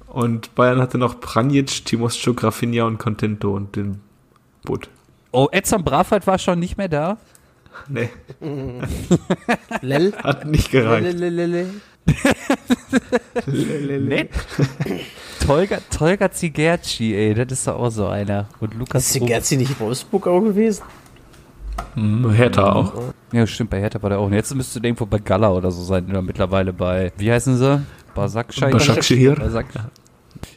Und Bayern hatte noch Pranjic, Timoscho, Grafinja und Contento und den Butt. Oh, Edson Bravheit war schon nicht mehr da. Nee, Lel? hat nicht gereicht. Lelelelele. Nett. Tolga, Tolga Zigerci, ey, das ist doch auch so einer. Und Lukas Ist. Gerzi nicht Wolfsburg auch gewesen? Hm, Hertha auch. Ja, stimmt, bei Hertha war der auch. Und jetzt müsste der irgendwo bei Gala oder so sein, oder mittlerweile bei, wie heißen sie? Basakshahir? Başakşehir. Basak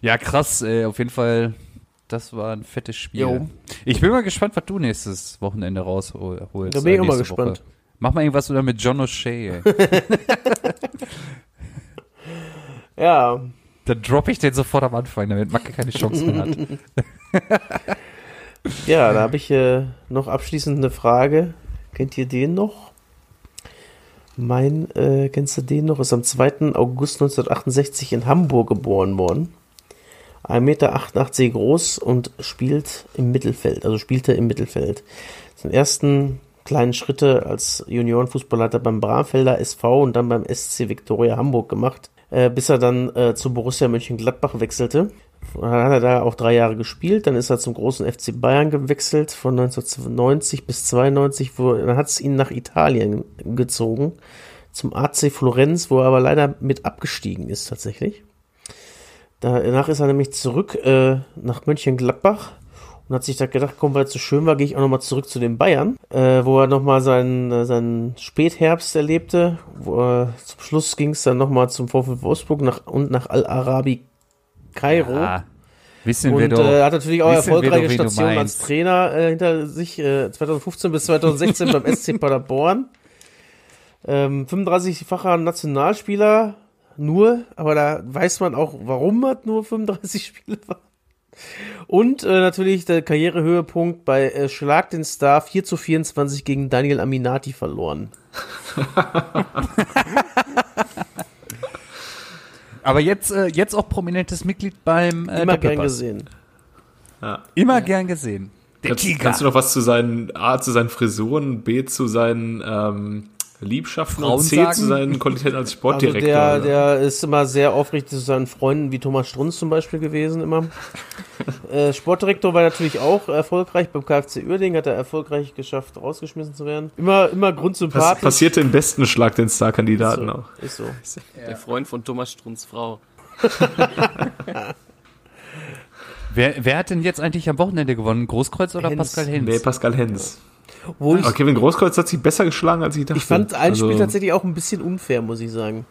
Ja, krass, ey, auf jeden Fall. Das war ein fettes Spiel. Jo. Ich bin mal gespannt, was du nächstes Wochenende rausholst. Da bin ich äh, auch mal nächste gespannt. Woche. Mach mal irgendwas wieder mit John O'Shea. Ja, Dann droppe ich den sofort am Anfang, damit Macke keine Chance mehr hat. ja, da habe ich äh, noch abschließend eine Frage. Kennt ihr den noch? Mein, äh, kennst du den noch? Ist am 2. August 1968 in Hamburg geboren worden. 1,88 Meter groß und spielt im Mittelfeld, also spielte im Mittelfeld. Seine ersten kleinen Schritte als Juniorenfußballer hat er beim Bramfelder SV und dann beim SC Viktoria Hamburg gemacht, äh, bis er dann äh, zu Borussia Mönchengladbach wechselte. Dann hat er da auch drei Jahre gespielt, dann ist er zum großen FC Bayern gewechselt von 1990 bis 92, wo, dann hat es ihn nach Italien gezogen, zum AC Florenz, wo er aber leider mit abgestiegen ist tatsächlich. Danach ist er nämlich zurück äh, nach Mönchengladbach und hat sich da gedacht, komm, weil es so schön war, gehe ich auch nochmal zurück zu den Bayern, äh, wo er nochmal seinen, äh, seinen Spätherbst erlebte. Wo, er zum Schluss ging es dann nochmal zum VfL Wolfsburg nach, und nach Al-Arabi Kairo. Ah, wissen wir Und doch. äh, hat natürlich auch wir erfolgreiche Stationen als. Trainer äh, hinter sich, äh, 2015 bis 2016 beim SC Paderborn. Ähm, 35-facher Nationalspieler, nur, aber da weiß man auch, warum er nur 35 Spiele war. Und äh, natürlich der Karrierehöhepunkt bei äh, Schlag den Star 4 zu 24 gegen Daniel Aminati verloren. Aber jetzt, äh, jetzt auch prominentes Mitglied beim äh, Immer gern gesehen. Immer gern gesehen. Der Kannst, Tiger. kannst du noch was zu seinen A, zu seinen Frisuren, B, zu seinen ähm, Liebschaften Frauen und C, sagen? zu seinen Qualitäten als Also Sportdirektor? der, oder? der ist immer sehr aufrichtig zu seinen Freunden wie Thomas Strunz zum Beispiel gewesen immer. äh, Sportdirektor war natürlich auch erfolgreich beim KfC Uerdingen, hat er erfolgreich geschafft, rausgeschmissen zu werden. Immer, immer grundsympathisch. passierte im besten Schlag den Star-Kandidaten so, auch. Ist so. Der Freund von Thomas Strunz Frau. wer, wer hat denn jetzt eigentlich am Wochenende gewonnen? Großkreuz oder Hens. Pascal Hens? Nee, Pascal Hens. Wo ich, Aber Kevin Großkreuz hat sich besser geschlagen, als ich dachte. ich fand ein Also, Spiel tatsächlich auch ein bisschen unfair, muss ich sagen.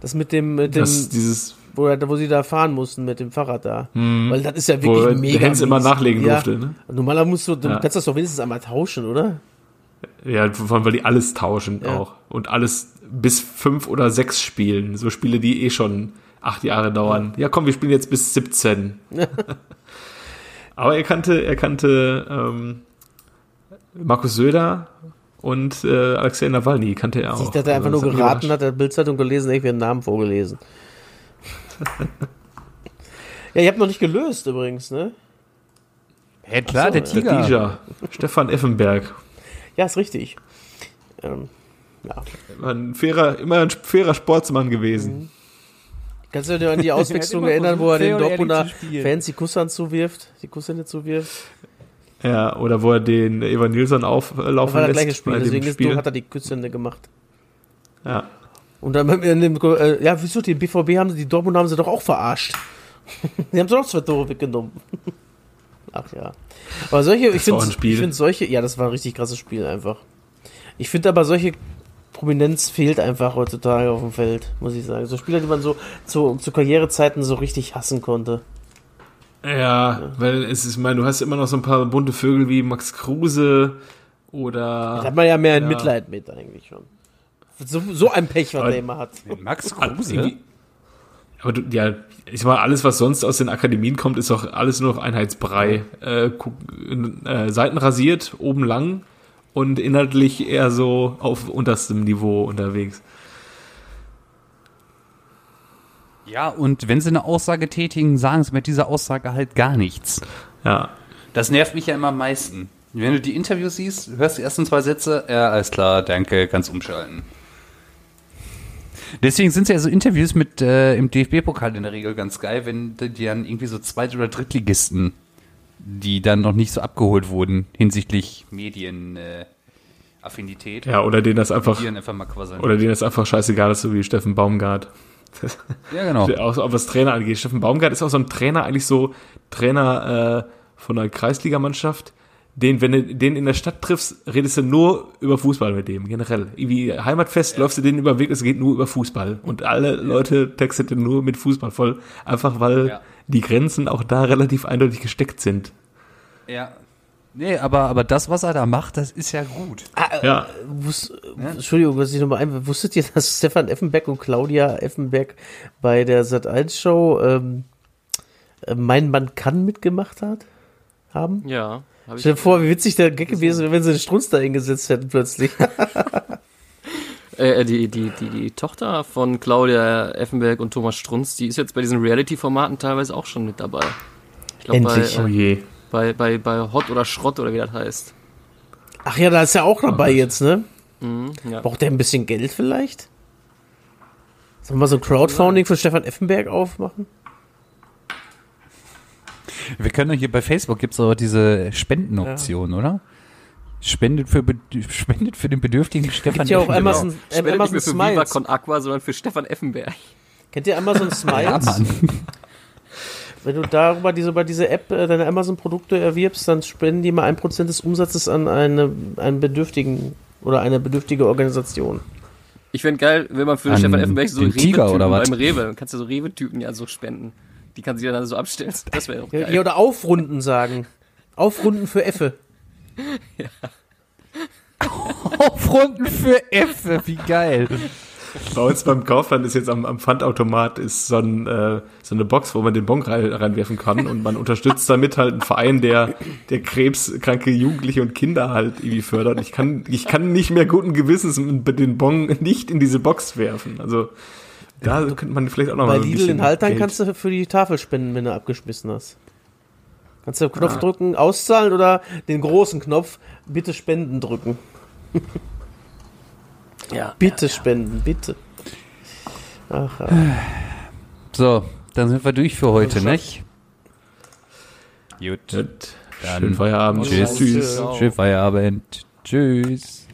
Das mit dem, mit dem Das, dieses, wo, er- wo sie da fahren mussten mit dem Fahrrad da. Weil das ist ja wo wirklich mega. Hens immer nachlegen ja. durfte. Ne? Normaler musst du, du Ja. kannst das doch wenigstens einmal tauschen, oder? Ja, vor allem, weil die alles tauschen Ja. auch. Und alles bis fünf oder sechs spielen. So Spiele, die eh schon acht Jahre dauern. Ja, komm, wir spielen jetzt bis 17. Aber er kannte, er kannte ähm, Markus Söder und äh, Alexei Nawalny kannte er auch. Ich dachte einfach nur Also, hat mich geraten, hat der Bildzeitung gelesen, ich einen Namen vorgelesen. ja, ihr habt noch nicht gelöst übrigens, ne? Ja, klar, so, der ja. Tiger. Der Dija, Stefan Effenberg. Ja, ist richtig. Ähm, ja. War ein fairer, immer ein fairer Sportsmann gewesen. Kannst du dir an die Auswechslung immer erinnern, wo er den Dortmunder. Fans die Kusshand zuwirft, die Kusshände zuwirft? Ja, oder wo er den Evan Nilsson Das auflaufen war das lässt gleiche Spiel, deswegen ist, Spiel. hat er die Kusshände gemacht. Ja. Und dann in dem, äh, ja, wieso, den BVB haben sie, die Dortmund haben sie doch auch verarscht. die haben sie doch zwei Tore weggenommen. Ach ja. Aber solche, ich Das war finde, ich finde solche, ja, das war ein richtig krasses Spiel einfach. Ich finde aber solche Prominenz fehlt einfach heutzutage auf dem Feld, muss ich sagen. So Spieler, die man so zu, zu Karrierezeiten so richtig hassen konnte. Ja, weil es ist, ich meine, du hast immer noch so ein paar bunte Vögel wie Max Kruse oder. Da hat man ja mehr ein Ja. Mitleid mit eigentlich schon. So, so ein Pech, was Aber- der immer hat. Max Kruse? Aber du, ja, ich sag mal, alles, was sonst aus den Akademien kommt, ist doch alles nur noch Einheitsbrei. Äh, äh, Seiten rasiert, oben lang und inhaltlich eher so auf unterstem Niveau unterwegs. Ja, und wenn sie eine Aussage tätigen, sagen sie mit dieser Aussage halt gar nichts. Ja. Das nervt mich ja immer am meisten. Wenn du die Interviews siehst, hörst die ersten zwei Sätze, ja, alles klar, danke, kannst umschalten. Deswegen sind ja so Interviews mit äh, im DFB-Pokal in der Regel ganz geil, wenn die dann irgendwie so Zweit- oder Drittligisten, die dann noch nicht so abgeholt wurden hinsichtlich Medienaffinität, äh, Affinität, Ja, oder denen das einfach, einfach oder denen das einfach scheißegal ist, so wie Steffen Baumgart. ja, genau. Auch, auch was Trainer angeht. Steffen Baumgart ist auch so ein Trainer, eigentlich so Trainer äh, von einer Kreisligamannschaft. Den, wenn du den in der Stadt triffst, redest du nur über Fußball mit dem, generell. Wie Heimatfest läufst du den über den Weg, es geht nur über Fußball. Und alle Leute textet den nur mit Fußball voll. Einfach weil Ja. die Grenzen auch da relativ eindeutig gesteckt sind. Ja. Nee, aber, aber das, was er da macht, das ist ja gut. Ja, Wus Entschuldigung, was ich nochmal ein. Wusstet ihr, dass Stefan Effenberg und Claudia Effenberg bei der Sat1-Show ähm, äh, Mein Mann kann mitgemacht hat? Haben? Ja. Hab ich Stell dir vor, wie witzig der Gag gewesen wäre, wenn sie den Strunz da hingesetzt hätten plötzlich. Äh, die, die, die, die Tochter von Claudia Effenberg und Thomas Strunz, die ist jetzt bei diesen Reality-Formaten teilweise auch schon mit dabei. Ich glaube, bei, Endlich. oh äh, je. Bei, bei, bei Hot oder Schrott oder wie das heißt. Ach ja, da ist er auch dabei jetzt, ne? Mhm, ja. Braucht der ein bisschen Geld vielleicht? Sollen wir mal so ein Crowdfunding für Stefan Effenberg aufmachen? Wir können doch hier bei Facebook gibt's auch diese Spendenoption, oder? Spendet für, spendet für den bedürftigen Stefan. Gibt ja auch Effenberg. Amazon, äh, Spendet nicht Amazon mehr für Viva Smiles. Con Aqua, sondern für Stefan Effenberg. Kennt ihr Amazon Smiles? Ja, Mann. Wenn du darüber diese, über diese App äh, deine Amazon-Produkte erwirbst, dann spenden die mal ein Prozent des Umsatzes an eine, einen Bedürftigen oder eine bedürftige Organisation. Ich fände geil, wenn man für An Stefan Effenberg so Rewe-Typen oder was? beim Rewe, dann kannst du so Rewe-Typen ja so spenden. Die kann sie dann so abstellen. Das wäre doch Ja, geil. ja, oder aufrunden sagen. Aufrunden für Effe. Aufrunden für F, wie geil. Bei uns beim Kaufland ist jetzt am, am Pfandautomat ist so, ein, äh, so eine Box, wo man den Bon rein, reinwerfen kann und man unterstützt damit halt einen Verein, der, der krebskranke Jugendliche und Kinder halt irgendwie fördert. Ich kann, ich kann nicht mehr guten Gewissens den Bon nicht in diese Box werfen. Also da könnte man vielleicht auch noch Bei mal ein Lidl in Haltern Geld- kannst du für die Tafel spenden, wenn du abgeschmissen hast. Kannst du den Knopf drücken, auszahlen oder den großen Knopf, bitte spenden drücken. Ja. Bitte spenden, bitte. Ach, ja. So, dann sind wir durch für heute, nicht? Gut. Gut. Dann Schönen Feierabend. Tschüss. Tschüss. Schönen Feierabend. Tschüss.